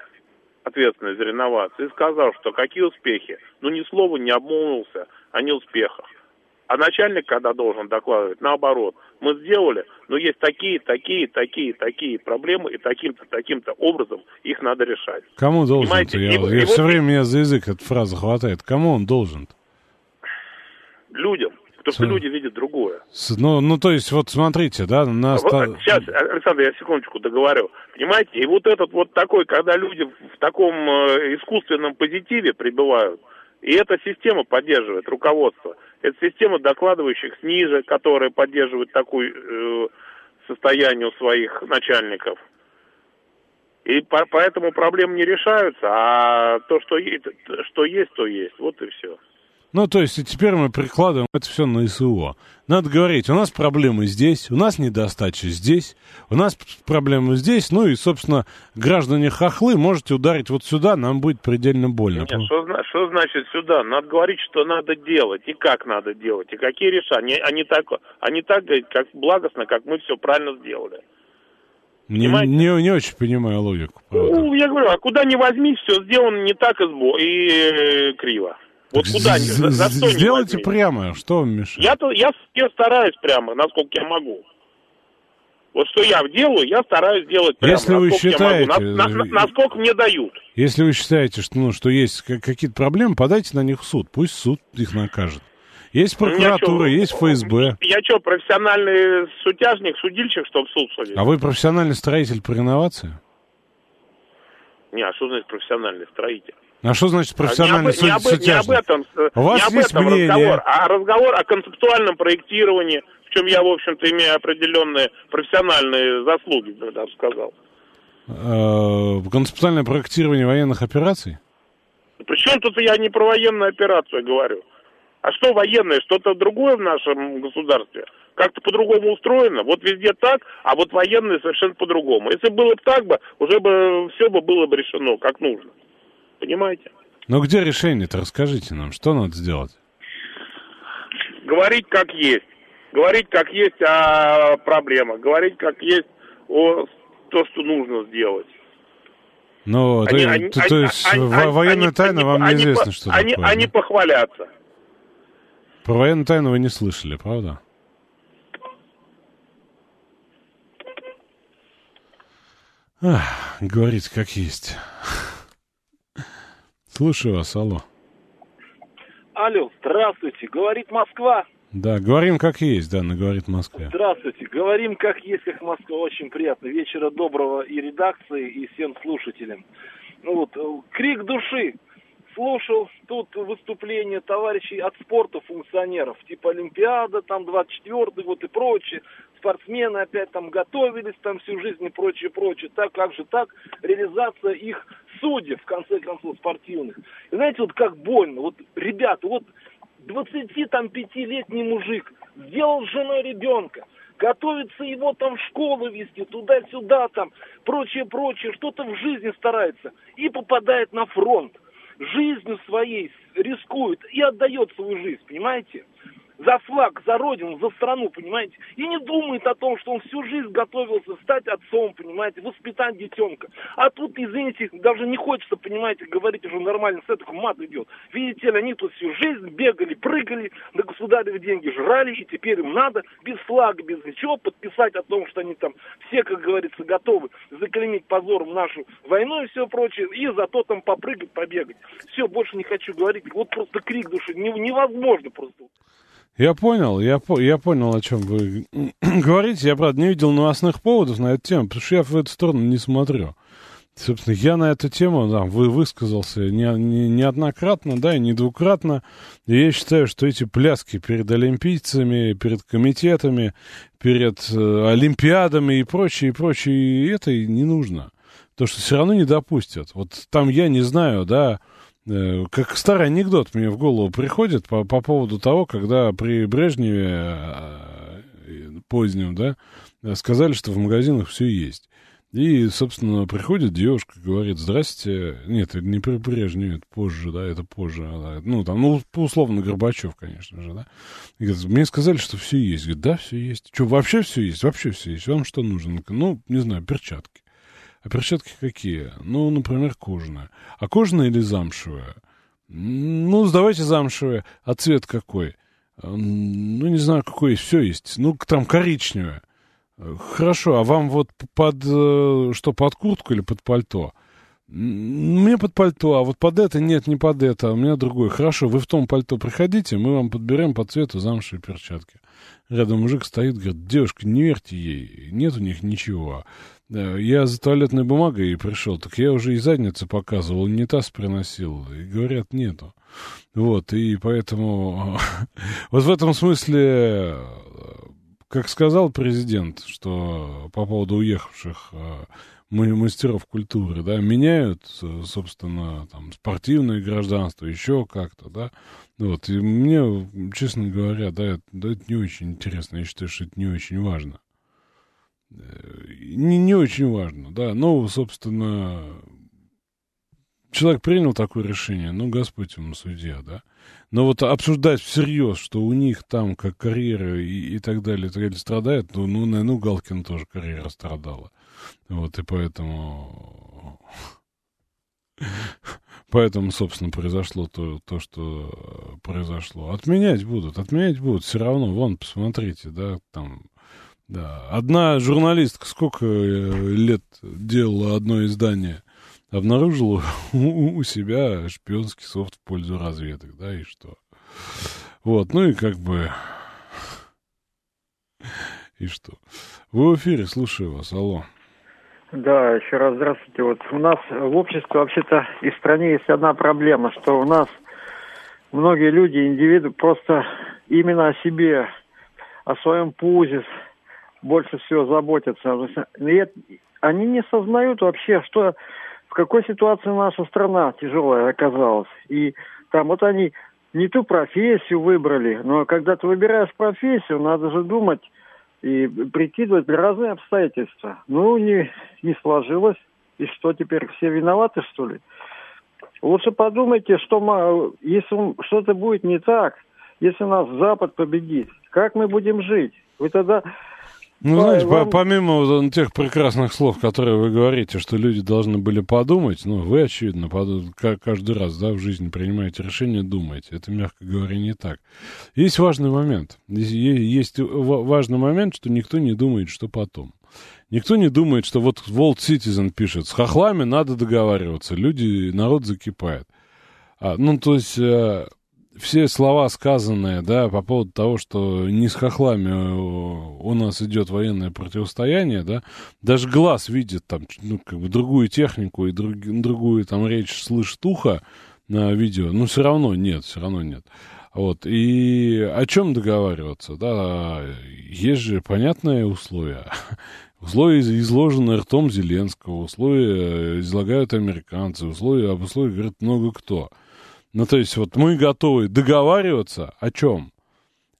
ответственный за реновацию, и сказал, что какие успехи. Ну, ни слова не обмолвился о неуспехах. А начальник, когда должен докладывать, наоборот, мы сделали, но есть такие, такие, такие, такие проблемы, и таким-то, таким-то образом их надо решать.
Кому должен Я, и, я и все вот... время меня за язык эта фраза хватает. Кому он должен? -то?
Людям. Потому что люди видят другое.
Ну, ну, то есть, вот смотрите, да, на...
Вот, сейчас, Александр, я секундочку договорю. Понимаете, и вот этот вот такой, когда люди в таком э, искусственном позитиве пребывают, и эта система поддерживает руководство. Это система докладывающих снизу, которые поддерживают такое э, состояние у своих начальников. И по, поэтому проблемы не решаются, а то, что что есть, то есть. Вот и все.
Ну, то есть, и теперь мы прикладываем это все на СУО. Надо говорить, у нас проблемы здесь, у нас недостача здесь, у нас проблемы здесь, ну и, собственно, граждане хохлы, можете ударить вот сюда, нам будет предельно больно.
Нет, что, что значит сюда? Надо говорить, что надо делать, и как надо делать, и какие решения. Они, они так, они так говорят, как благостно, как мы все правильно сделали.
Не, не, не очень понимаю логику.
Правда. Ну, я говорю, а куда ни возьми, все сделано не так и, сбо... и э, криво. Вот куда за, за что
Сделайте прямо, что вам мешает?
Я, я, я стараюсь прямо, насколько я могу. Вот что я делаю, я стараюсь делать прямо,
Если вы считаете,
я могу, на, на, на, насколько мне дают.
Если вы считаете, что, ну, что есть какие-то проблемы, подайте на них в суд, пусть суд их накажет. Есть ну, прокуратура, есть ФСБ.
Я что, профессиональный судяжник, судильщик, чтобы суд судить?
А вы профессиональный строитель по реновации?
Не, а что значит профессиональный строитель?
А что значит профессиональный
не об, не, об, не об этом,
У вас
не об
есть
этом
мнение.
разговор, а разговор о концептуальном проектировании, в чем я, в общем-то, имею определенные профессиональные заслуги, я бы сказал.
Э, концептуальное проектирование военных операций?
Причем тут я не про военную операцию говорю. А что военное? Что-то другое в нашем государстве? Как-то по-другому устроено? Вот везде так, а вот военные совершенно по-другому. Если было бы так бы, уже бы все бы было бы решено как нужно. Понимаете?
Ну где решение-то? Расскажите нам, что надо сделать?
Говорить как есть. Говорить как есть о проблемах. Говорить как есть о то, что нужно сделать.
Ну,
Они-
то,
они-
то-
они-
то есть
они-
во-
они-
военная
они-
тайна
они-
вам
они
неизвестно, что
они,
такое.
Они
да?
похвалятся.
Про военную тайну вы не слышали, правда? Ах, говорите как есть. Слушаю вас, алло.
Алло, здравствуйте, говорит Москва.
Да, говорим как есть, да, на говорит Москва.
Здравствуйте, говорим как есть, как Москва. Очень приятно. Вечера доброго и редакции, и всем слушателям. Ну вот, э, крик души. Слушал тут выступления товарищей от спорта, функционеров, типа Олимпиада, там 24-й, вот и прочее. Спортсмены опять там готовились там всю жизнь и прочее, прочее. Так, как же так? Реализация их судеб, в конце концов, спортивных. И знаете, вот как больно. Вот, ребята, вот 25-летний мужик сделал с женой ребенка, готовится его там в школу вести, туда-сюда там, прочее-прочее, что-то в жизни старается и попадает на фронт. Жизнью своей рискует и отдает свою жизнь, понимаете? За флаг, за родину, за страну, понимаете? И не думает о том, что он всю жизнь готовился стать отцом, понимаете, воспитать детенка. А тут, извините, даже не хочется, понимаете, говорить уже нормально, с этого мат идет. Видите ли, они тут всю жизнь бегали, прыгали, на государевы деньги жрали, и теперь им надо без флага, без ничего подписать о том, что они там все, как говорится, готовы заклеймить позором нашу войну и все прочее, и зато там попрыгать, побегать. Все, больше не хочу говорить. Вот просто крик души. Не- невозможно просто.
Я понял, я, по- я понял, о чем вы говорите. Я, правда, не видел новостных поводов на эту тему, потому что я в эту сторону не смотрю. Собственно, я на эту тему, да, вы высказался не, не- неоднократно, да, и не двукратно. И я считаю, что эти пляски перед олимпийцами, перед комитетами, перед э, олимпиадами и прочее, и прочее, и это и не нужно. То, что все равно не допустят. Вот там я не знаю, да, э, как старый анекдот мне в голову приходит по, по поводу того, когда при Брежневе э, позднем, да, э, сказали, что в магазинах все есть. И, собственно, приходит девушка, говорит, здрасте. Нет, это не при Брежневе, это позже, да, это позже. да. Ну, там, ну, условно, Горбачев, конечно же, да. И говорит, мне сказали, что все есть. Говорит, да, все есть. Что, вообще все есть? Вообще все есть. Вам что нужно? Ну, не знаю, перчатки. А перчатки какие? Ну, например, кожаная. А кожаная или замшевая? Ну, сдавайте замшевая. А цвет какой? М, Ну, не знаю, какой есть. Все есть. Ну, там коричневая. Хорошо, а вам вот под э, что, под куртку или под пальто? Мне под пальто, а вот под это нет, не под это, а у меня другое. Хорошо, вы в том пальто приходите, мы вам подберем по цвету замшевые перчатки. Рядом мужик стоит, говорит, девушка, не верьте ей, нет у них ничего. Я за туалетной бумагой пришел, так я уже и задницу показывал, унитаз приносил, и говорят, нету. Вот, и поэтому вот в этом смысле, как сказал президент, что по поводу уехавших э, ма- мастеров культуры, да, меняют, собственно, там, спортивное гражданство, еще как-то, да, вот, и мне, честно говоря, да, это, да, это не очень интересно, я считаю, что это не очень важно. Э, Не, не очень важно, да, ну, собственно, человек принял такое решение, ну, Господь ему судья, да. Но вот обсуждать всерьез, что у них там как карьера и, и так далее, и так далее страдает, ну, ну, наверное, у Галкина тоже карьера страдала. Вот, и поэтому... Поэтому, собственно, произошло то, то, что э, произошло. Отменять будут, отменять будут все равно. Вон, посмотрите, да, там... Да. Одна журналистка сколько э, лет делала одно издание, обнаружила у, у себя шпионский софт в пользу разведок, да, и что? Вот, ну и как бы... И что? Вы в эфире, слушаю вас, алло.
Да, еще раз здравствуйте. Вот у нас в обществе вообще-то и в стране есть одна проблема, что у нас многие люди, индивиды просто именно о себе, о своем пузе больше всего заботятся. И они не сознают вообще, что в какой ситуации наша страна тяжелая оказалась. И там вот они не ту профессию выбрали, но когда ты выбираешь профессию, надо же думать и прикидывать разные обстоятельства. Ну, не, не сложилось. И что, теперь все виноваты, что ли? Лучше подумайте, что если что-то будет не так, если нас Запад победит, как мы будем жить? Вы тогда
ну, знаете, вам... помимо тех прекрасных слов, которые вы говорите, что люди должны были подумать, ну, вы, очевидно, под... каждый раз, да, в жизни принимаете решение, думаете. Это, мягко говоря, не так. Есть важный момент. Есть важный момент, что никто не думает, что потом. Никто не думает, что вот World Citizen пишет, с хохлами надо договариваться, люди, народ закипает. А, ну, то есть, э, все слова сказанные, да, по поводу того, что не с хохлами у нас идет военное противостояние, да, даже глаз видит там, ну, как бы другую технику и друг, другую там речь слышит ухо на видео, но все равно нет, все равно нет. Вот, и о чем договариваться, да, есть же понятные условия. Условия изложены ртом Зеленского, условия излагают американцы, условия, об условиях говорит много кто. Ну, то есть, вот мы готовы договариваться о чем?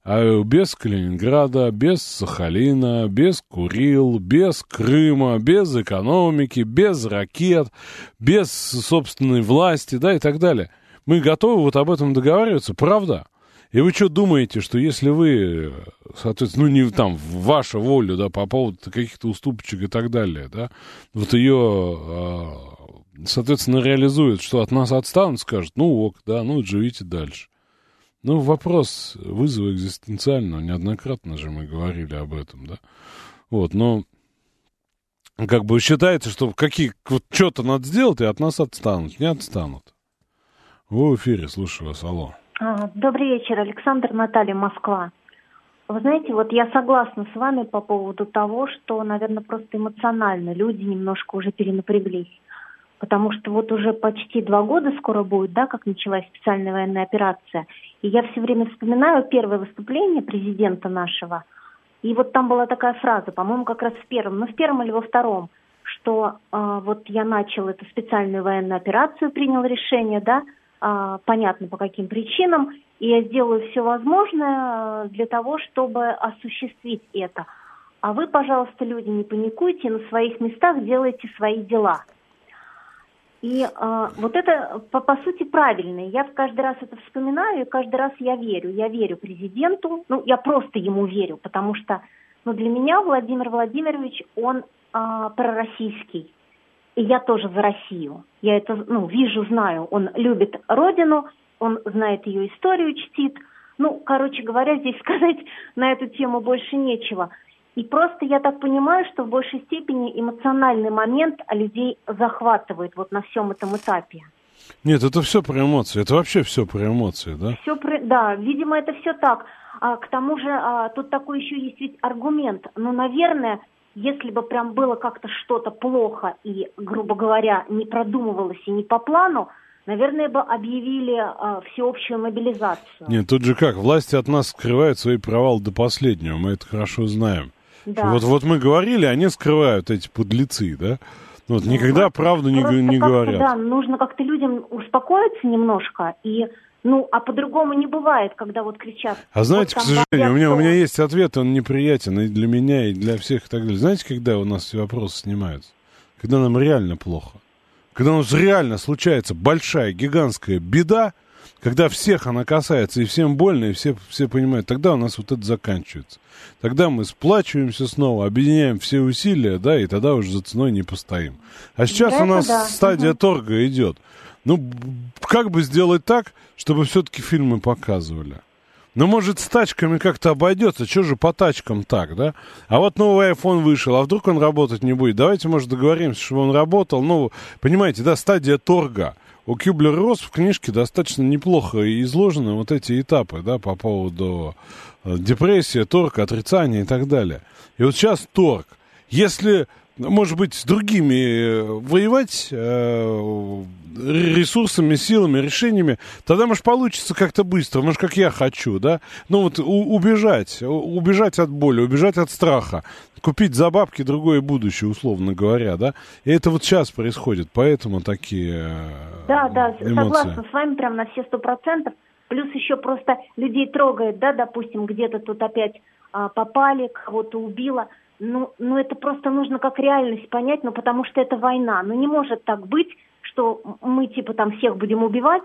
А без Калининграда, без Сахалина, без Курил, без Крыма, без экономики, без ракет, без собственной власти, да, и так далее. Мы готовы вот об этом договариваться, правда? И вы что думаете, что если вы, соответственно, ну, не там, ваша воля, да, по поводу каких-то уступочек и так далее, да, вот ее соответственно, реализует, что от нас отстанут, скажут, ну ок, да, ну живите дальше. Ну, вопрос вызова экзистенциального, неоднократно же мы говорили об этом, да. Вот, но как бы считается, что какие, вот что-то надо сделать, и от нас отстанут. Не отстанут. Вы в эфире, слушаю вас, алло.
А, добрый вечер, Александр Наталья, Москва. Вы знаете, вот я согласна с вами по поводу того, что, наверное, просто эмоционально люди немножко уже перенапряглись потому что вот уже почти два года скоро будет, да, как началась специальная военная операция. И я все время вспоминаю первое выступление президента нашего. И вот там была такая фраза, по-моему, как раз в первом, ну в первом или во втором, что э, вот я начал эту специальную военную операцию, принял решение, да, э, понятно по каким причинам, и я сделаю все возможное для того, чтобы осуществить это. А вы, пожалуйста, люди, не паникуйте, на своих местах делайте свои дела. И э, вот это, по, по сути, правильно. Я каждый раз это вспоминаю, и каждый раз я верю. Я верю президенту, ну, я просто ему верю, потому что ну, для меня Владимир Владимирович, он э, пророссийский. И я тоже за Россию. Я это ну, вижу, знаю. Он любит родину, он знает ее историю, чтит. Ну, короче говоря, здесь сказать на эту тему больше нечего. И просто я так понимаю, что в большей степени эмоциональный момент людей захватывает вот на всем этом этапе.
Нет, это все про эмоции. Это вообще все про эмоции, да?
Все про, да, видимо, это все так. А, к тому же а, тут такой еще есть ведь аргумент. Ну, наверное, если бы прям было как-то что-то плохо и, грубо говоря, не продумывалось и не по плану, наверное, бы объявили а, всеобщую мобилизацию.
Нет, тут же как, власти от нас скрывают свои провалы до последнего, мы это хорошо знаем. Да. Вот, вот мы говорили, они скрывают эти подлецы, да? Вот, ну, никогда правду не, не говорят.
Да, нужно как-то людям успокоиться немножко и ну, а по-другому не бывает, когда вот кричат.
А знаете, вот, к сожалению, у меня, у меня есть ответ, он неприятен и для меня, и для всех и так далее. Знаете, когда у нас все вопросы снимаются? Когда нам реально плохо. Когда у нас реально случается большая, гигантская беда, когда всех она касается, и всем больно, и все, все понимают, тогда у нас вот это заканчивается. Тогда мы сплачиваемся снова, объединяем все усилия, да, и тогда уже за ценой не постоим. А сейчас это у нас да. стадия угу. торга идет. Ну, как бы сделать так, чтобы все-таки фильмы показывали? Ну, может, с тачками как-то обойдется. Что же по тачкам так, да? А вот новый iPhone вышел, а вдруг он работать не будет? Давайте, может, договоримся, чтобы он работал. Ну, понимаете, да, стадия торга у Кюблер-Росс в книжке достаточно неплохо изложены вот эти этапы, да, по поводу э, депрессии, торг, отрицания и так далее. И вот сейчас торг. Если может быть, с другими э, воевать э, ресурсами, силами, решениями, тогда, может, получится как-то быстро, может, как я хочу, да? Ну, вот убежать, убежать от боли, убежать от страха, купить за бабки другое будущее, условно говоря, да? И это вот сейчас происходит, поэтому такие э,
Да, да,
эмоции.
согласна с вами прям на все сто процентов. Плюс еще просто людей трогает, да, допустим, где-то тут опять а, попали, кого-то убило. Ну, ну, это просто нужно как реальность понять, ну, потому что это война. Ну, не может так быть, что мы, типа, там всех будем убивать,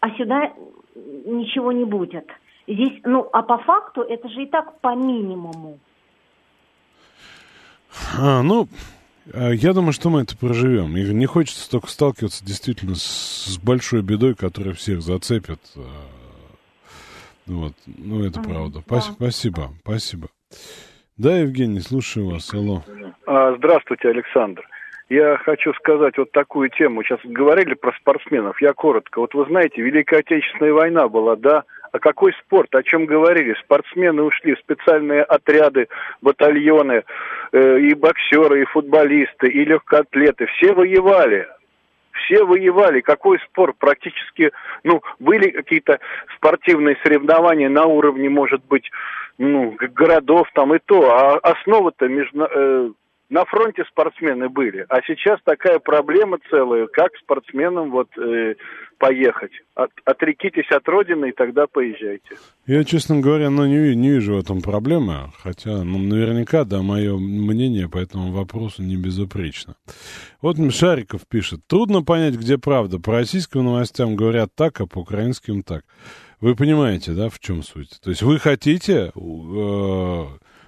а сюда ничего не будет. Здесь, ну, а по факту это же и так по минимуму.
А, ну, э, я думаю, что мы это проживем. И не хочется только сталкиваться действительно с, большой бедой, которая всех зацепит. э, Вот, ну, это правда. Пас- Спасибо, спасибо. Да, Евгений, слушаю вас. Алло.
А, Здравствуйте, Александр. Я хочу сказать вот такую тему. Сейчас говорили про спортсменов. Я коротко. Вот вы знаете, Великая Отечественная война была, да? А какой спорт? О чем говорили? Спортсмены ушли специальные отряды, батальоны, э, и боксеры, и футболисты, и легкоатлеты. Все воевали. Все воевали. Какой спорт? Практически, ну, были какие-то спортивные соревнования на уровне, может быть, ну, городов там и то. А основа-то между, э, на фронте спортсмены были. А сейчас такая проблема целая, как спортсменам вот э, поехать. От- отрекитесь от родины, и тогда поезжайте.
Я, честно говоря, ну, не, не вижу в этом проблемы, хотя, ну, наверняка, да, мое мнение по этому вопросу не безупречно. Вот Шариков пишет, трудно понять, где правда. По российским новостям говорят так, а по украинским так. Вы понимаете, да, в чем суть? То есть вы хотите, э,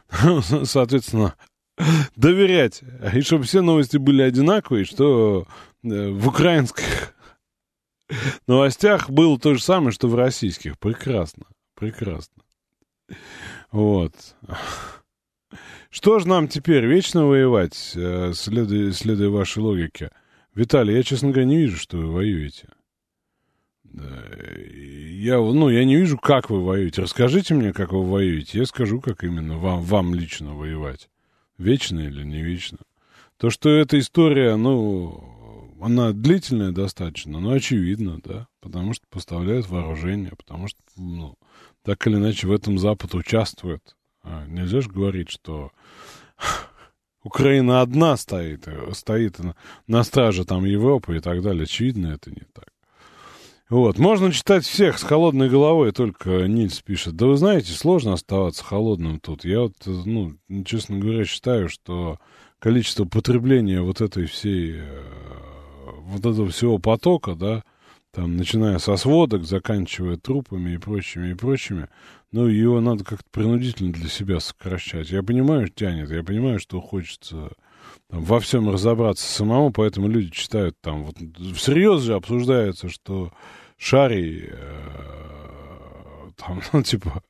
соответственно, доверять, и чтобы все новости были одинаковые, что э, в украинских новостях было то же самое, что в российских. Прекрасно, прекрасно. Вот. Что же нам теперь, вечно воевать, э, следуя, следуя вашей логике? Виталий, я, честно говоря, не вижу, что вы воюете. Я, ну, я не вижу, как вы воюете. Расскажите мне, как вы воюете. Я скажу, как именно вам, вам лично воевать. Вечно или не вечно. То, что эта история, ну, она длительная достаточно, но очевидно, да, потому что поставляют вооружение, потому что, ну, так или иначе в этом Запад участвует. А нельзя же говорить, что Украина одна стоит, стоит на, на страже там Европы и так далее. Очевидно, это не так. Вот, можно читать всех с холодной головой, только Нильс пишет. Да вы знаете, сложно оставаться холодным тут. Я вот, ну, честно говоря, считаю, что количество потребления вот этой всей, э, вот этого всего потока, да, там, начиная со сводок, заканчивая трупами и прочими, и прочими, ну, его надо как-то принудительно для себя сокращать. Я понимаю, тянет, я понимаю, что хочется там, во всем разобраться самому, поэтому люди читают там, вот, всерьез же обсуждается, что Шарий, э, там, ну, типа,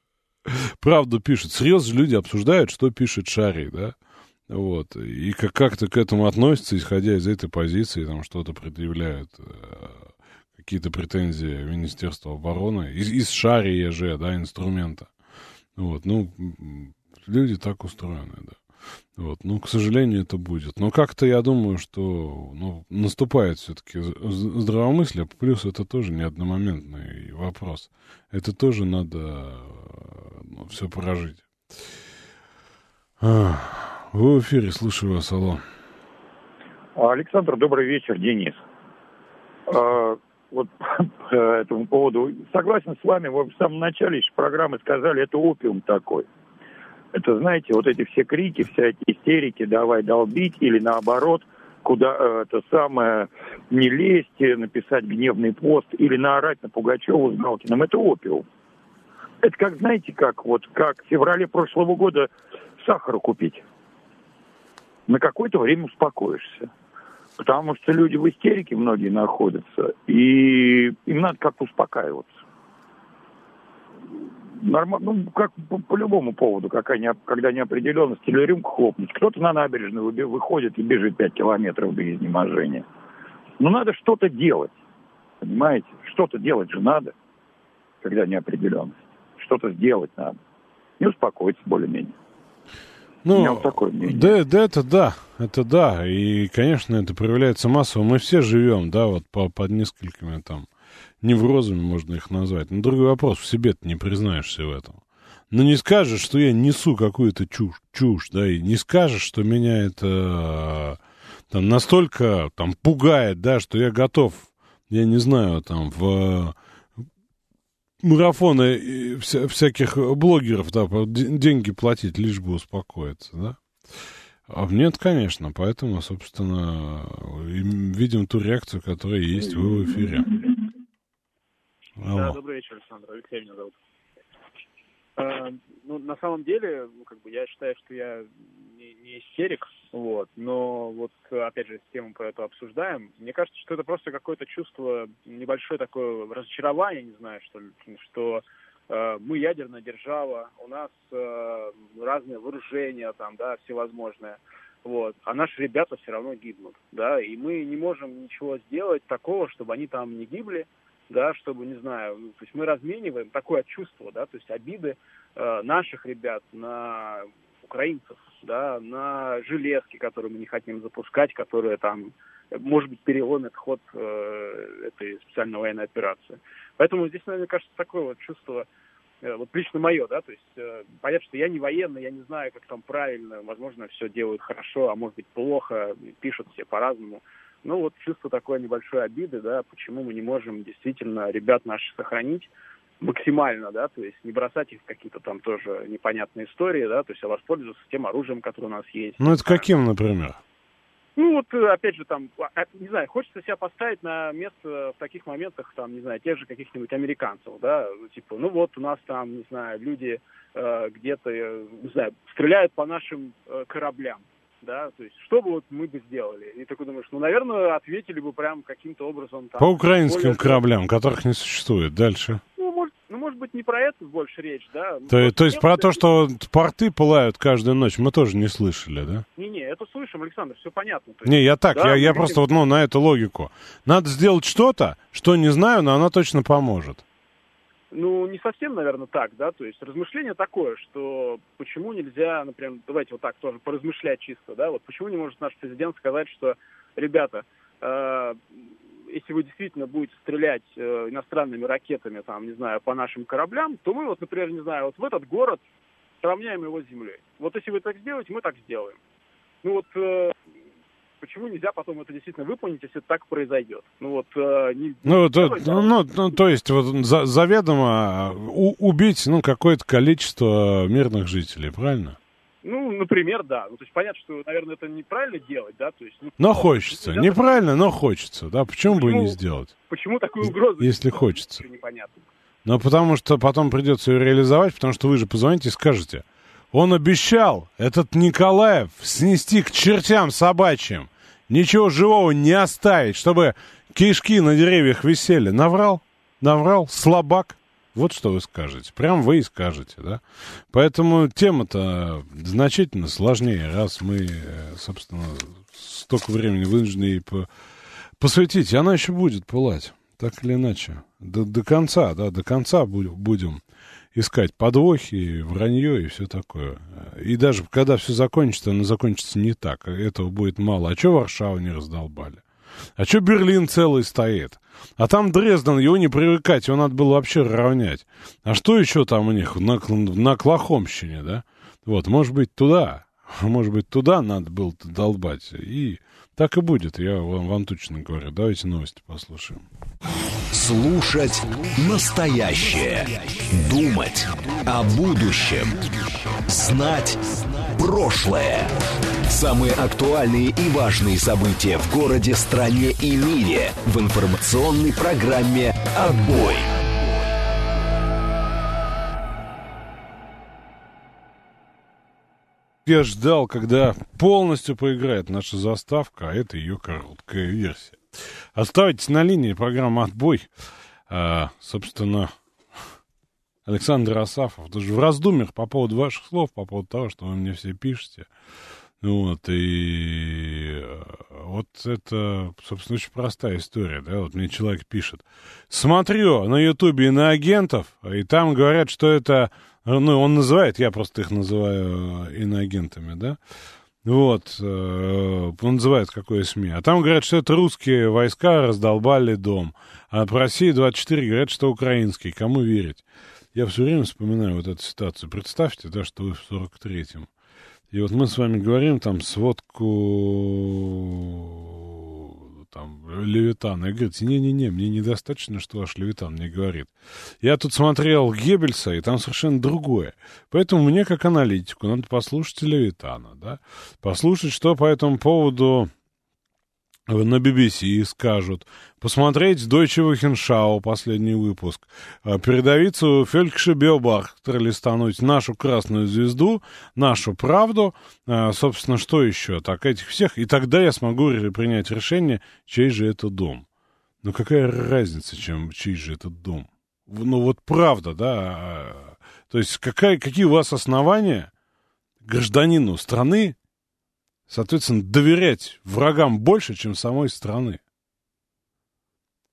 правду пишет. Серьезно люди обсуждают, что пишет Шарий, да? Вот. И как- как-то к этому относятся, исходя из этой позиции, там что-то предъявляют, э, какие-то претензии Министерства обороны, из, из Шария же, да, инструмента. Вот, ну, люди так устроены, да. Вот, ну, к сожалению, это будет. Но как-то я думаю, что ну, наступает все-таки здравомыслие, плюс это тоже не одномоментный вопрос. Это тоже надо ну, все прожить. А, вы в эфире, слушаю вас, алло.
Александр, добрый вечер, Денис. А, Вот по этому поводу согласен с вами. Вы в самом начале программы сказали, это опиум такой. Это, знаете, вот эти все крики, вся эти истерики, давай долбить, или наоборот, куда э, это самое, не лезть, э, написать гневный пост, или наорать на Пугачеву с Галкиным, это опиум. Это как, знаете, как вот, как в феврале прошлого года сахара купить. На какое-то время успокоишься. Потому что люди в истерике многие находятся, и им надо как-то успокаиваться. Нормально, ну, как по, по любому поводу, какая не, когда неопределенность, или рюмку хлопнуть. Кто-то на набережную выходит и бежит 5 километров до изнеможения. Но надо что-то делать, понимаете? Что-то делать же надо, когда неопределенность. Что-то сделать надо. И успокоиться более-менее.
Ну,
У меня вот такое мнение.
да, да, это да, это да, и, конечно, это проявляется массово. Мы все живем, да, вот по, под несколькими там неврозами можно их назвать. Но другой вопрос, в себе ты не признаешься в этом. Но не скажешь, что я несу какую-то чушь, чушь, да, и не скажешь, что меня это там настолько там пугает, да, что я готов, я не знаю, там в марафоны вся, всяких блогеров, да, деньги платить, лишь бы успокоиться, да. А нет, конечно, поэтому, собственно, видим ту реакцию, которая есть в эфире.
Да, добрый вечер, Александр. Алексей меня зовут. Э, ну, на самом деле, ну, как бы я считаю, что я не, не истерик, вот, но вот, опять же, тему про это обсуждаем. Мне кажется, что это просто какое-то чувство, небольшое такое разочарование, не знаю, что ли, что э, мы ядерная держава, у нас э, разные вооружения там, да, всевозможные, вот, а наши ребята все равно гибнут, да, и мы не можем ничего сделать такого, чтобы они там не гибли, да, чтобы, не знаю, ну, то есть мы размениваем такое чувство, да, то есть обиды э, наших ребят на украинцев, да, на железки, которые мы не хотим запускать, которые там, может быть, переломят ход э, этой специальной военной операции. Поэтому здесь, наверное, кажется, такое вот чувство, э, вот лично мое, да, то есть э, понятно, что я не военный, я не знаю, как там правильно, возможно, все делают хорошо, а может быть плохо, пишут все по-разному. Ну вот чувство такой небольшой обиды, да, почему мы не можем действительно ребят наших сохранить максимально, да, то есть не бросать их в какие-то там тоже непонятные истории, да, то есть а воспользоваться тем оружием, которое у нас есть.
Ну, это каким, например?
Ну вот, э, опять же, там, а, не знаю, хочется себя поставить на место в таких моментах, там, не знаю, тех же каких-нибудь американцев, да, типа, ну вот у нас там, не знаю, люди э, где-то, э, не знаю, стреляют по нашим э, кораблям, да, то есть что бы вот мы бы сделали? И такой думаешь, ну, наверное, ответили бы прям каким-то образом там...
По украинским
более-
кораблям, которых не существует. Дальше.
Ну, может, ну, может быть, не про это больше речь, да?
То,
Вот
то есть про то, что порты пылают каждую ночь, мы тоже не слышали, да?
Не-не, это слышим, Александр, все понятно. Есть,
Не, я так,
да,
я, я
видим-
просто вот, ну, на эту логику. Надо сделать что-то, что не знаю, но оно точно поможет.
Ну, не совсем, наверное, так, да, то есть размышление такое, что почему нельзя, например, давайте вот так тоже поразмышлять чисто, да, вот почему не может наш президент сказать, что, ребята, э, если вы действительно будете стрелять э, иностранными ракетами, там, не знаю, по нашим кораблям, то мы вот, например, не знаю, вот в этот город сравняем его с землей. Вот если вы так сделаете, мы так сделаем. Ну вот э, почему нельзя потом это действительно выполнить, если так произойдет? Ну вот э, не,
Ну, то,
делать,
ну, ну, ну, то есть вот за- заведомо у- убить, ну, какое-то количество мирных жителей, правильно?
Ну, например, да. Ну, то есть понятно, что, наверное, это неправильно делать, да, то есть... Ну,
Но хочется.
нельзя
Неправильно, но хочется, да? Почему бы и не
Почему?
сделать?
Почему такую угрозу?
Если хочется.
Непонятно.
Ну, потому что потом придется ее реализовать, потому что вы же позвоните и скажете, он обещал, этот Николаев, снести к чертям собачьим, ничего живого не оставить, чтобы кишки на деревьях висели. Наврал? Наврал? Слабак? Вот что вы скажете. Прям вы и скажете, да? Поэтому тема-то значительно сложнее, раз мы, э, собственно, столько времени вынуждены ей по- посвятить. Она еще будет пылать, так или иначе. До, до конца, да, до конца бу- будем искать подвохи, вранье и все такое. И даже когда все закончится, оно закончится не так. Этого будет мало. А что Варшаву не раздолбали? А что Берлин целый стоит? А там Дрезден, его не привыкать, его надо было вообще равнять. А что еще там у них на, на Клахомщине, да? Вот, может быть, туда, может быть, туда надо было долбать. И так и будет, я вам, вам точно говорю. Давайте новости послушаем.
Слушать настоящее. Думать о будущем. Знать прошлое. Самые актуальные и важные события в городе, стране и мире в информационной программе «Отбой».
Я ждал, когда полностью поиграет наша заставка, а это ее короткая версия. Оставайтесь на линии, программа «Отбой». А, собственно, Александр Асафов, даже в раздумьях по поводу ваших слов, по поводу того, что вы мне все пишете. Вот, и э, вот это, собственно, очень простая история, да, вот мне человек пишет. Смотрю на Ютубе иноагентов, и там говорят, что это, ну, он называет, я просто их называю э, иноагентами, да, вот, э, он называет какое СМИ. А там говорят, что это русские войска раздолбали дом. А по России 24 говорят, что украинские. Кому верить? Я все время вспоминаю вот эту ситуацию. Представьте, да, что вы в 43-м. И вот мы с вами говорим там сводку там Левитана. И говорите, не-не-не, мне недостаточно, что ваш Левитан мне говорит. Я тут смотрел Геббельса, и там совершенно другое. Поэтому мне, как аналитику, надо послушать Левитана, да, послушать, что по этому поводу на BBC скажут, посмотреть Deutsche Wochenschau, последний выпуск, а, передовицу Фелькше Биобахтер листануть нашу красную звезду, нашу правду, а, собственно, что еще, так, этих всех, и тогда я смогу принять решение, чей же это дом. Ну, какая разница, чем чей же этот дом? Ну, вот правда, да, а, то есть какая, какие у вас основания гражданину страны соответственно, доверять врагам больше, чем самой страны.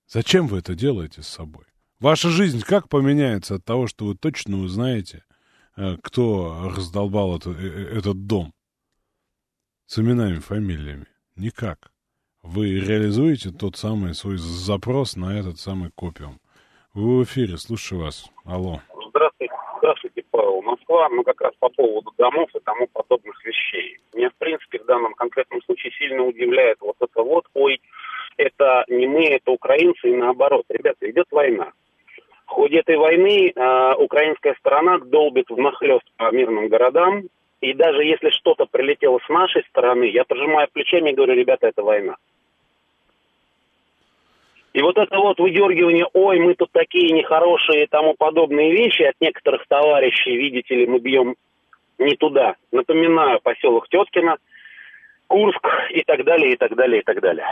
Зачем вы это делаете с собой? Ваша жизнь как поменяется от того, что вы точно узнаете, э, кто раздолбал это, э, э, этот дом? С именами, фамилиями. Никак. Вы реализуете тот самый свой запрос на этот самый копиум. Вы в эфире, слушаю вас. Алло.
Москва, ну как раз по поводу домов и тому подобных вещей. Меня, в принципе, в данном конкретном случае сильно удивляет вот это вот, ой, это не мы, это украинцы, и наоборот. Ребята, идет война. В ходе этой войны э, украинская сторона долбит в нахлест по мирным городам, и даже если что-то прилетело с нашей стороны, я пожимаю плечами и говорю, ребята, это война. И вот это вот выдергивание, ой, мы тут такие нехорошие и тому подобные вещи от некоторых товарищей, видите ли, мы бьем не туда. Напоминаю, поселок Теткино, Курск и так далее, и так далее, и так далее.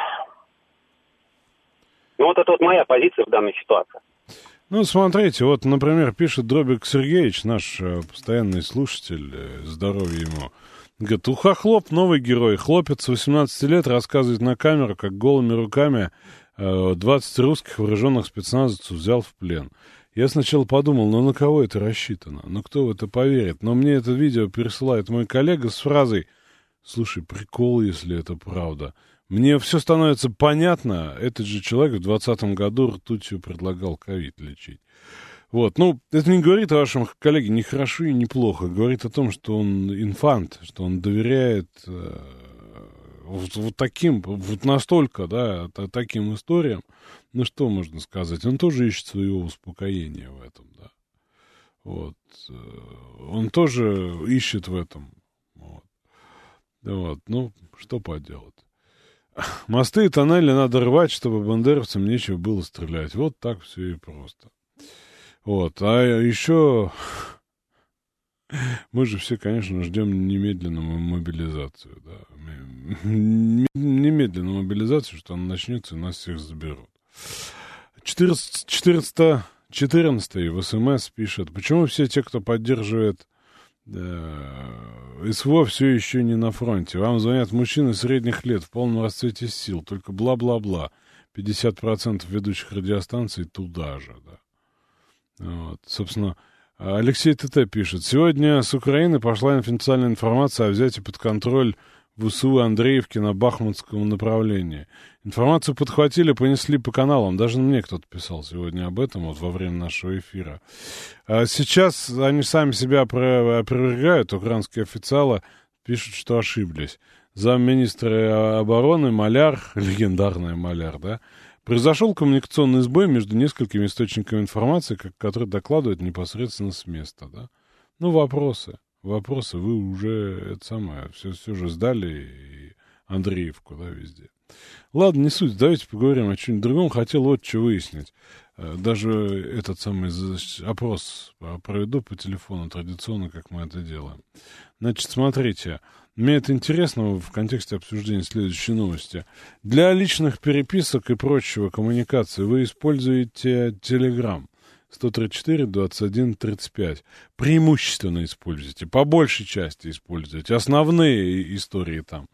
Ну вот это вот моя позиция в данной ситуации.
Ну, смотрите, вот, например, пишет Дробик Сергеевич, наш э, постоянный слушатель, э, здоровье ему. Говорит, уха хлоп, новый герой. Хлопец 18 лет рассказывает на камеру, как голыми руками 20 русских вооруженных спецназовцев взял в плен. Я сначала подумал, ну на кого это рассчитано? Ну кто в это поверит? Но мне это видео пересылает мой коллега с фразой «Слушай, прикол, если это правда». Мне все становится понятно. Этот же человек в 2020 году ртутью предлагал ковид лечить. Вот, ну, это не говорит о вашем коллеге ни хорошо и ни плохо. Говорит о том, что он инфант, что он доверяет э, вот, вот таким, вот настолько, да, таким историям, ну что можно сказать, он тоже ищет своего успокоения в этом, да. Вот. Э, он тоже ищет в этом. Вот. вот. Ну, что поделать. Мосты и тоннели надо рвать, чтобы бандеровцам нечего было стрелять. Вот так все и просто. Вот. А еще мы же все, конечно, ждем немедленную мобилизацию. Да. Немедленную мобилизацию, что она начнется, и нас всех заберут. 14, 14, 14 в СМС пишет, почему все те, кто поддерживает э, СВО, все еще не на фронте. Вам звонят мужчины средних лет в полном расцвете сил, только бла-бла-бла. 50% ведущих радиостанций туда же, да. Вот. Собственно, Алексей ТТ пишет. Сегодня с Украины пошла официальная информация о взятии под контроль ВСУ Андреевки на Бахмутском направлении. Информацию подхватили, понесли по каналам. Даже мне кто-то писал сегодня об этом вот во время нашего эфира. А сейчас они сами себя опровергают, украинские официалы пишут, что ошиблись. Замминистра обороны Маляр, легендарная Маляр, да, Произошел коммуникационный сбой между несколькими источниками информации, которые докладывают непосредственно с места, да. Ну, вопросы. Вопросы. Вы уже это самое, все, все же сдали и Андреевку, да, везде. Ладно, не суть, давайте поговорим о чем-нибудь другом. Хотел вот что выяснить. Э, даже этот самый опрос проведу по телефону традиционно, как мы это делаем. Значит, смотрите, мне это интересно в контексте обсуждения следующей новости. Для личных переписок и прочего коммуникации вы используете Telegram. 134, 21, 35. Преимущественно используйте, по большей части используйте. Основные истории там.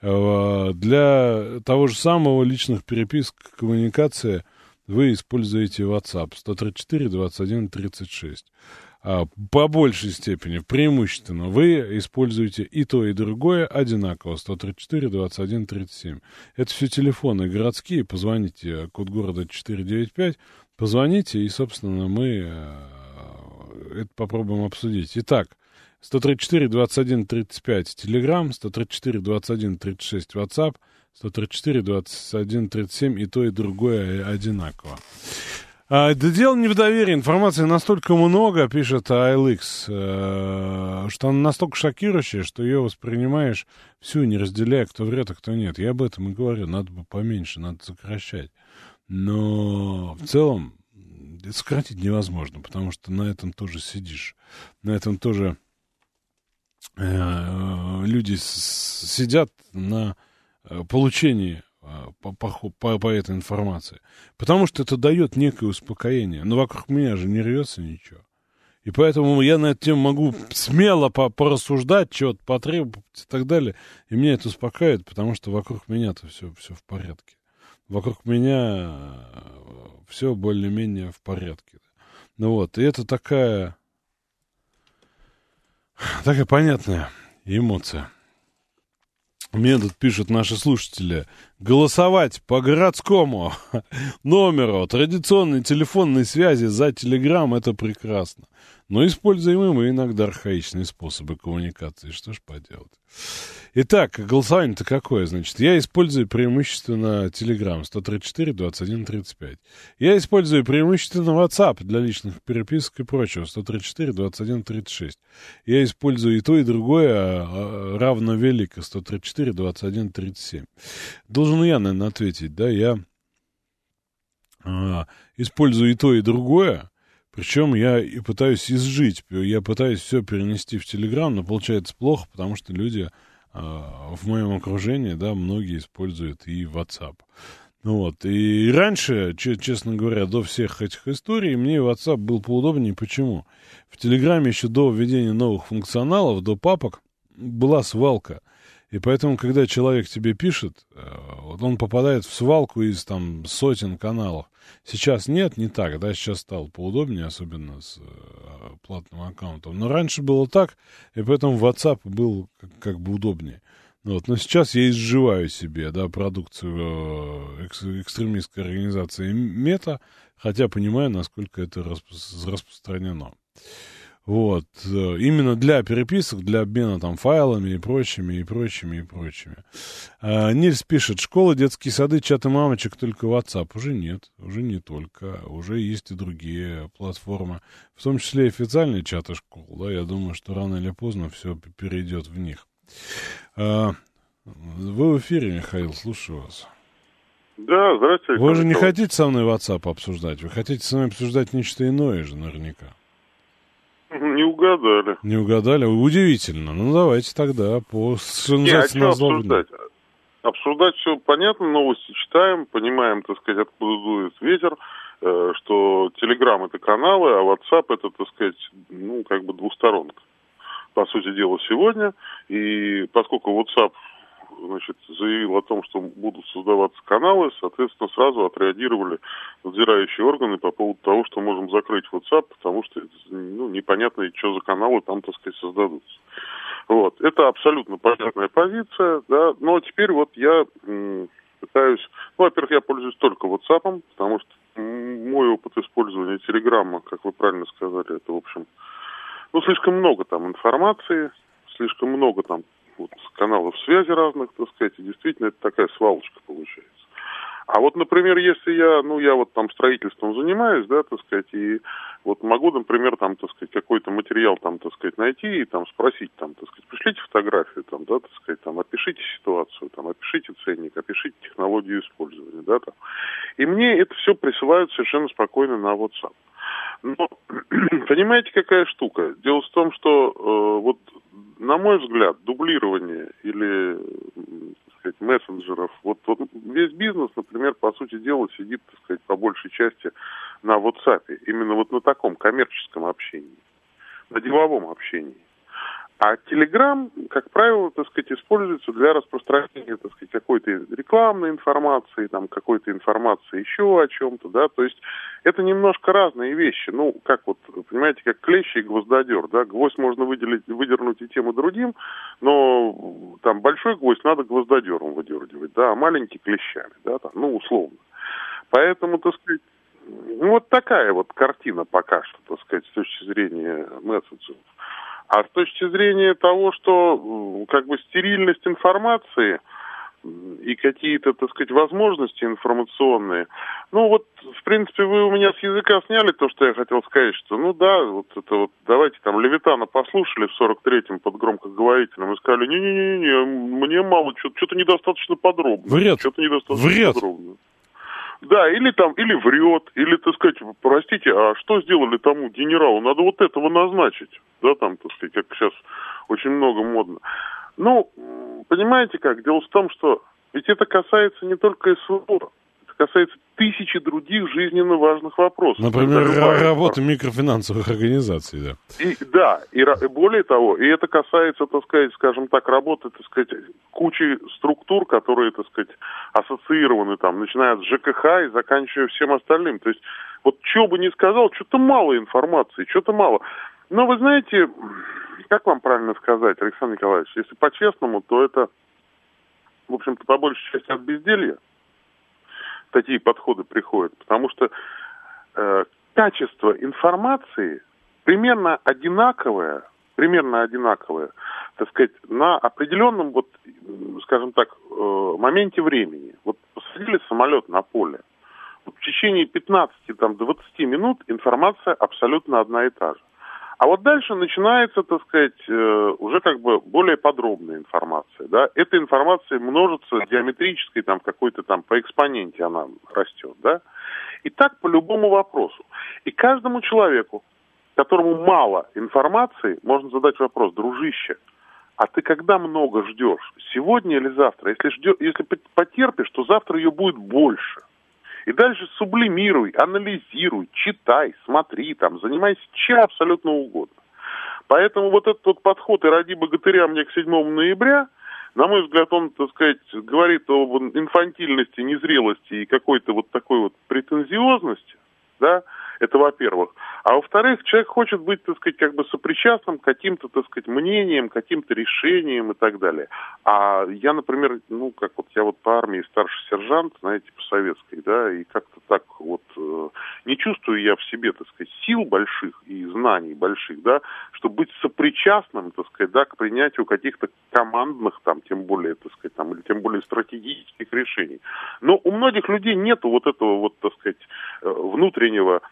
Э, для того же самого личных переписок, коммуникация вы используете WhatsApp 134, 21, 36. А, по большей степени, преимущественно, вы используете и то, и другое одинаково, 134, 21, 37. Это все телефоны городские, позвоните, код города 495, позвоните, и, собственно, мы э, это попробуем обсудить. Итак, 134, 21, 35 Telegram, 134, 21, 36 WhatsApp, 134, 21, 37 и то, и другое одинаково. А, да дело не в доверии. Информации настолько много, пишет ALX, э, что она настолько шокирующая, что ее воспринимаешь всю, не разделяя, кто врет, а кто нет. Я об этом и говорю. Надо бы поменьше, надо сокращать. Но в целом сократить невозможно, потому что на этом тоже сидишь. На этом тоже э, люди сидят на э, получении по, по, по, по этой информации. Потому что это дает некое успокоение. Но вокруг меня же не рвется ничего. И поэтому я на эту тему могу смело по порассуждать, чего-то потребовать и так далее. И меня это успокаивает, потому что вокруг меня-то все, все в порядке. Вокруг меня э, все более-менее в порядке. Ну вот, и это такая, такая понятная эмоция. Мне тут пишут наши слушатели. Голосовать по городскому номеру традиционной телефонной связи за Телеграм – это прекрасно. Но используем мы иногда архаичные способы коммуникации. Что ж поделать. Итак, голосование-то какое? Значит, я использую преимущественно Telegram 134 21 35. Я использую преимущественно WhatsApp для личных переписок и прочего 134 21 36. Я использую и то, и другое а, а, равно велико 134 21 37. Должен я, наверное, ответить, да, я а, использую и то, и другое, причем я и пытаюсь изжить, я пытаюсь все перенести в Телеграм, но получается плохо, потому что люди э, в моем окружении, да, многие используют и WhatsApp. Ну вот, и раньше, честно говоря, до всех этих историй, мне WhatsApp был поудобнее. Почему? В Телеграме еще до введения новых функционалов, до папок, была свалка – и поэтому, когда человек тебе пишет, э, вот он попадает в свалку из там сотен каналов. Сейчас нет, не так, да, сейчас стало поудобнее, особенно с э, платным аккаунтом. Но раньше было так, и поэтому WhatsApp был как, бы удобнее. Ну вот. Но сейчас я изживаю себе, да, продукцию э, экс, экстремистской организации Мета, хотя понимаю, насколько это распространено. Вот. Э, именно для переписок, для обмена там файлами и прочими, и прочими, и прочими. А, Нильс пишет, школа, детские сады, чаты мамочек, только WhatsApp. Уже нет, уже не только. Уже есть и другие платформы, в том числе и официальные чаты школ. Да, я думаю, что рано или поздно все перейдет в них. А, вы в эфире, Михаил, слушаю вас.
Да, здравствуйте.
Вы же не хотите со мной WhatsApp обсуждать? Вы хотите со мной обсуждать нечто иное же, наверняка.
Не угадали.
Не угадали? Удивительно. Ну, давайте тогда по...
Не, а что обсуждать? Обсуждать все понятно, новости читаем, понимаем, так сказать, откуда дует ветер, э, что Telegram это каналы, а WhatsApp это, так сказать, ну, как бы двусторонка. По сути дела, сегодня. И поскольку WhatsApp значит, заявил о том, что будут создаваться каналы, соответственно, сразу отреагировали надзирающие органы по поводу того, что можем закрыть WhatsApp, потому что ну, непонятно, что за каналы там, так сказать, создадутся. Вот. Это абсолютно понятная позиция, да, но теперь вот я пытаюсь, ну, во-первых, я пользуюсь только WhatsApp, потому что мой опыт использования Телеграма, как вы правильно сказали, это, в общем, ну, слишком много там информации, слишком много там вот, каналов связи разных, так сказать, и действительно это такая свалочка получается. А вот, например, если я, ну, я вот там строительством занимаюсь, да, так сказать, и вот могу, например, там, так сказать, какой-то материал там, так сказать, найти и там спросить, там, так сказать, пришлите фотографию, там, да, так сказать, там, опишите ситуацию, там, опишите ценник, опишите технологию использования, да, там. И мне это все присылают совершенно спокойно на WhatsApp. Но, понимаете, какая штука? Дело в том, что э, вот на мой взгляд, дублирование или так мессенджеров, вот, вот весь бизнес, например, по сути дела, сидит, так сказать, по большей части на WhatsApp, именно вот на таком коммерческом общении, на деловом общении. А Telegram, как правило, так сказать, используется для распространения, так сказать, какой-то рекламной информации, там, какой-то информации еще о чем-то, да, то есть это немножко разные вещи. Ну, как вот, понимаете, как клещи и гвоздодер, да, гвоздь можно выделить, выдернуть и тем, и другим, но там большой гвоздь надо гвоздодером выдергивать, да, а маленький клещами, да, там, ну, условно. Поэтому, так сказать, ну, вот такая вот картина пока что, так сказать, с точки зрения месседжев. А с точки зрения того, что как бы стерильность информации и какие-то, так сказать, возможности информационные, ну вот, в принципе, вы у меня с языка сняли то, что я хотел сказать, что, ну да, вот это вот, давайте там Левитана послушали в 43-м под громкоговорителем и сказали, не-не-не, мне мало, что-то недостаточно подробно.
Врет.
Что-то недостаточно
Врет.
подробно. Да, или там, или врет, или, так сказать, простите, а что сделали тому генералу? Надо вот этого назначить, да, там, так сказать, как сейчас очень много модно. Ну, понимаете как, дело в том, что ведь это касается не только СВО, касается тысячи других жизненно важных вопросов.
Например, работа микрофинансовых организаций, да.
и, да, и, и более того, и это касается, так сказать, скажем так, работы, так сказать, кучи структур, которые, так сказать, ассоциированы там, начиная от ЖКХ и заканчивая всем остальным. То есть, вот что бы ни сказал, что-то мало информации, что-то мало. Но вы знаете, как вам правильно сказать, Александр Николаевич, если по-честному, то это, в общем-то, по большей части от безделья такие подходы приходят, потому что э, качество информации примерно одинаковое, примерно одинаковое, так сказать, на определенном, вот, скажем так, э, моменте времени. Вот посадили самолет на поле, в течение 15-20 минут информация абсолютно одна и та же. А вот дальше начинается, так сказать, э, уже как бы более подробная информация. Да? Эта информация множится геометрической, там какой-то там по экспоненте она растет. Да? И так по любому вопросу. И каждому человеку, которому мало информации, можно задать вопрос, дружище, а ты когда много ждешь? Сегодня или завтра? Если, ждешь, если потерпишь, то завтра ее будет больше. И дальше сублимируй, анализируй, читай, смотри, там, занимайся чем абсолютно угодно. Поэтому вот этот вот подход «И ради богатыря мне к 7 ноября», на мой взгляд, он, так сказать, говорит об инфантильности, незрелости и какой-то вот такой вот претензиозности, да, это во-первых. А во-вторых, человек хочет быть, так сказать, как бы сопричастным к каким-то, так сказать, мнениям, каким-то решениям и так далее. А я, например, ну, как вот я вот по армии старший сержант, знаете, по советской, да, и как-то так вот э, не чувствую я в себе, так сказать, сил больших и знаний больших, да, чтобы быть сопричастным, так сказать, да, к принятию каких-то командных, там, тем более, так сказать, там, или тем более стратегических решений. Но у многих людей нету вот этого вот, так сказать, э, внутреннего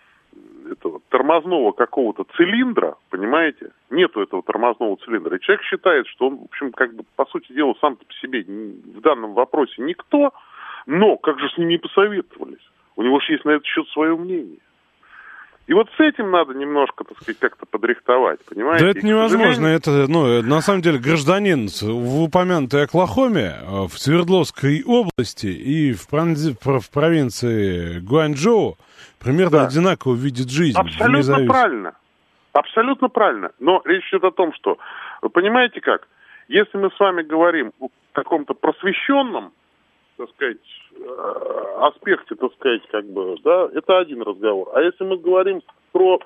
этого тормозного какого-то цилиндра, понимаете? Нету этого тормозного цилиндра. И человек считает, что он, в общем, как бы, по сути дела, сам-то по себе в данном вопросе никто, но как же с ним не посоветовались? У него же есть на этот счет свое мнение. И вот с этим надо немножко, так сказать, как-то подрихтовать, понимаете?
Да это невозможно. Это, ну, на самом деле, гражданин в упомянутой Оклахоме, э, в Свердловской области и в, пронзи, в провинции Гуанчжоу примерно да. одинаково видит жизнь.
Абсолютно правильно. Абсолютно правильно. Но речь идет о том, что, вы понимаете как, если мы с вами говорим о каком-то просвещенном, так сказать, э, аспекте, так сказать, как бы, да, это один разговор. А если мы говорим про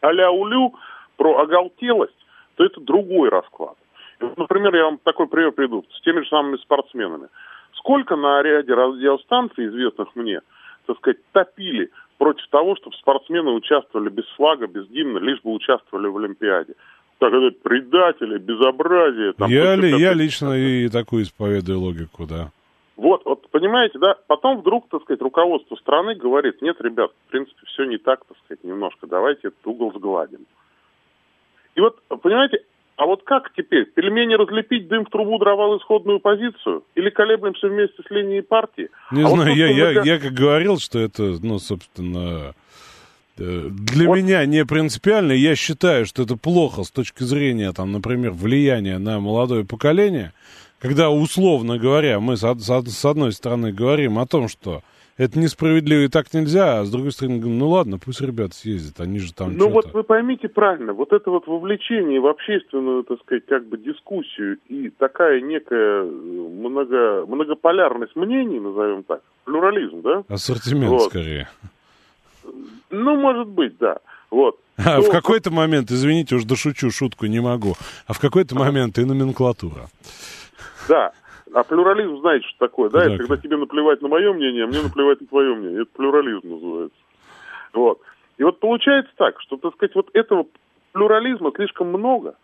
а-ля улю, про оголтелость, то это другой расклад. Вот, например, я вам такой пример приду с теми же самыми спортсменами. Сколько на ряде радиостанций, известных мне, так сказать, топили против того, чтобы спортсмены участвовали без флага, без гимна, лишь бы участвовали в Олимпиаде. Так сказать, предатели, безобразие. Там,
я, ли, я лично и такую исповедую логику, да.
Вот, вот, понимаете, да, потом вдруг, так сказать, руководство страны говорит, нет, ребят, в принципе, все не так, так сказать, немножко, давайте этот угол сгладим. И вот, понимаете, а вот как теперь? Пельмени разлепить, дым в трубу, дрова в исходную позицию? Или колеблемся вместе с линией партии?
Не
а
знаю,
вот
я, я,
мы...
я как говорил, что это, ну, собственно, для вот. меня не принципиально. Я считаю, что это плохо с точки зрения, там, например, влияния на молодое поколение, когда, условно говоря, мы с, одной стороны говорим о том, что это несправедливо и так нельзя, а с другой стороны, говорю, ну ладно, пусть ребята съездят, они же там
Ну вот вы поймите правильно, вот это вот вовлечение в общественную, так сказать, как бы дискуссию и такая некая э, много, многополярность мнений, назовем так, плюрализм, да?
Ассортимент
Вот.
скорее.
Ну, может быть, да. Вот.
А
То-
в какой-то момент, извините, уж дошучу шутку, не могу, а в какой-то момент и номенклатура.
Да. А плюрализм, знаете, что такое, да? Это когда тебе наплевать на мое мнение, а мне наплевать на твое мнение. Это плюрализм называется. Вот. И вот получается так, что, так сказать, вот этого плюрализма слишком много.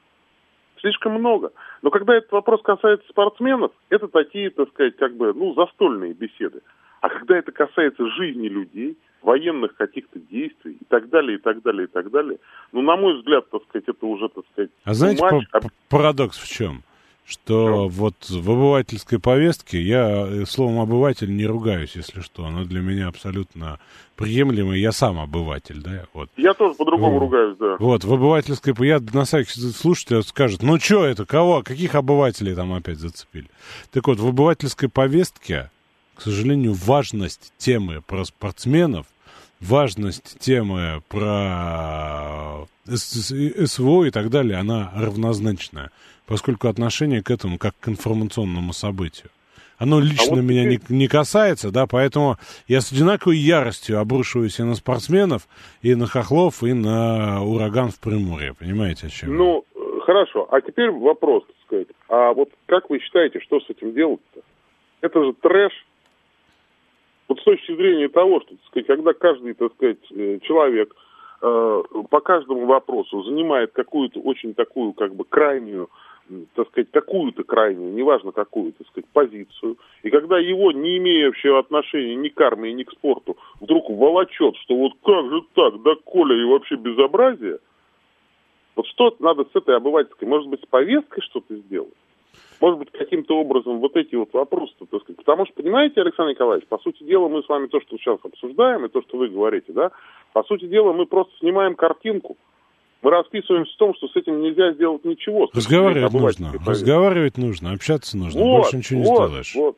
Слишком много. Но когда этот вопрос касается спортсменов, это такие, так сказать, как бы, ну, застольные беседы. А когда это касается жизни людей, военных каких-то действий и так далее, и так далее, и так далее, ну, на мой взгляд, так сказать, это уже, так сказать,
А знаете,
матч,
па- парадокс в чем? Что вот в обывательской повестке я э, словом обыватель не ругаюсь, если что. Оно для меня абсолютно приемлемо. Я сам обыватель, да? Вот.
Я тоже по-другому
Вот.
ругаюсь, да.
Вот, в обывательской... Я на всякий слушатель скажет, ну что это, кого, каких обывателей там опять зацепили? Так вот, в обывательской повестке, к сожалению, важность темы про спортсменов, важность темы про С- СВО и так далее, она равнозначная, поскольку отношение к этому как к информационному событию. Оно лично
вот
меня
теперь-
не, не касается, да, поэтому я с одинаковой яростью обрушиваюсь и на спортсменов, и на хохлов, и на ураган в Приморье. Понимаете, о чем?
Ну, хорошо. А теперь вопрос, так сказать. А вот как вы считаете, что с этим делать-то? Это же трэш. Вот с точки зрения того, что, так сказать, когда каждый, так сказать, э, человек э, по каждому вопросу занимает какую-то очень такую, как бы, крайнюю, так сказать, какую-то крайнюю, неважно какую, так сказать, позицию, и когда его, не имеющего отношения ни к армии, ни к спорту, вдруг волочет, что вот как же так, да Коля и вообще безобразие, вот что надо с этой обывательской, может быть, с повесткой что-то сделать? Может быть, каким-то образом вот эти вот вопросы, так сказать. Потому что, понимаете, Александр Николаевич, по сути дела, мы с вами то, что сейчас обсуждаем, и то, что вы говорите, да, по сути дела, мы просто снимаем картинку. Мы расписываемся в том, что с этим нельзя сделать ничего.
Разговаривать нужно, разговаривать нужно, общаться нужно,
Вот,
больше ничего не
вот,
сделаешь.
вот.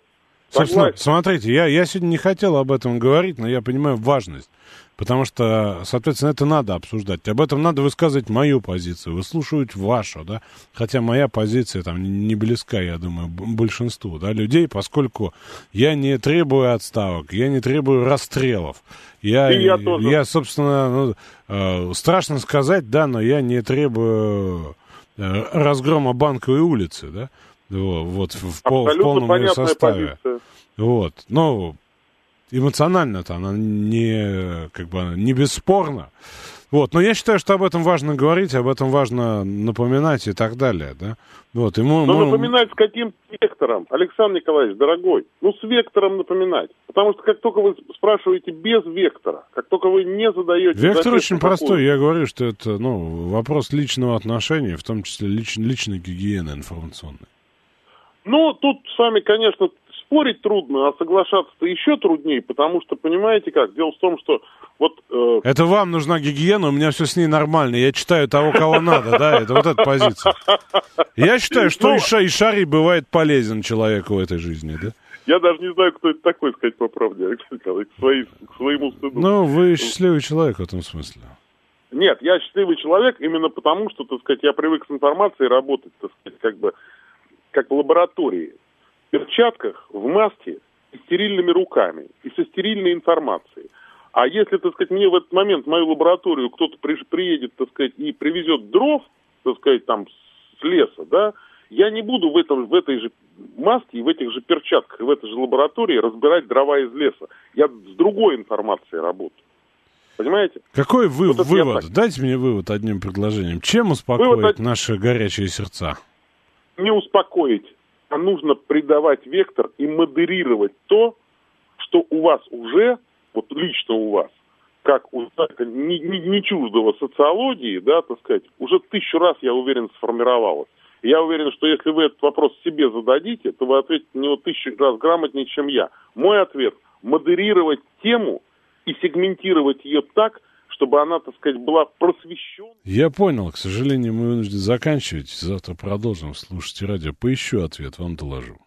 Собственно,
Согласен.
смотрите, я, я сегодня не хотел об этом говорить, но я понимаю важность. Потому что, соответственно, это надо обсуждать. Об этом надо высказывать мою позицию, выслушивать вашу, да. Хотя моя позиция там не- близка, я думаю, большинству, да, людей, поскольку я не требую отставок, я не требую расстрелов. Я,
И я тоже.
я, собственно, ну, э, страшно сказать, да, но я не требую э, разгрома банковой улицы, да, Во- вот, в, в полном ее составе.
позиция.
Вот. Ну, эмоционально-то она не, как бы, не бесспорна. Вот. Но я считаю, что об этом важно говорить, об этом важно напоминать и так далее, да. Вот. И мы,
Но
мы-
напоминать с каким вектором, Александр Николаевич, дорогой, ну с вектором напоминать. Потому что как только вы спрашиваете без вектора, как только вы не задаете...
Вектор очень
такую,
простой. Я говорю, что это, ну, вопрос личного отношения, в том числе лич- личной гигиены информационной.
Ну, тут с вами, конечно, спорить трудно, а соглашаться-то еще труднее, потому что, понимаете как, дело в том, что вот... э,
Это вам нужна гигиена, у меня все с ней нормально. Я читаю того, кого надо, да, это вот эта позиция. Я считаю, что
Ну,
и, ша- и шарий бывает полезен человеку в этой жизни, да?
Я даже не знаю, кто это такой, сказать по правде, Александр Николаевич, к, своей- к своему стыду.
Ну, вы счастливый человек в этом смысле.
Нет, я счастливый человек именно потому, что, так сказать, я привык с информацией работать, так сказать, как бы, как в лаборатории. В перчатках, в маске, и стерильными руками и со стерильной информацией. А если, так сказать, мне в этот момент в мою лабораторию кто-то при- приедет, так сказать, и привезет дров, так сказать, там, с леса, да, я не буду в, этом, в этой же маске и в этих же перчатках и в этой же лаборатории разбирать дрова из леса. Я с другой информацией работаю. Понимаете?
Какой вы,
Вот
вывод? Дайте мне вывод одним предложением. Чем успокоить
Вывод од-
наши горячие сердца?
не успокоить, а нужно придавать вектор и модерировать то, что у вас уже, вот лично у вас, как у не, не- не чуждого социологии, да, так сказать, уже тысячу раз, я уверен, сформировалось. Я уверен, что если вы этот вопрос себе зададите, то вы ответите на него тысячу раз грамотнее, чем я. Мой ответ – модерировать тему и сегментировать ее так, чтобы она, так сказать, была просвещенной.
Я понял, к сожалению, мы вынуждены заканчивать. Завтра продолжим. Слушайте радио. Поищу ответ, вам доложу.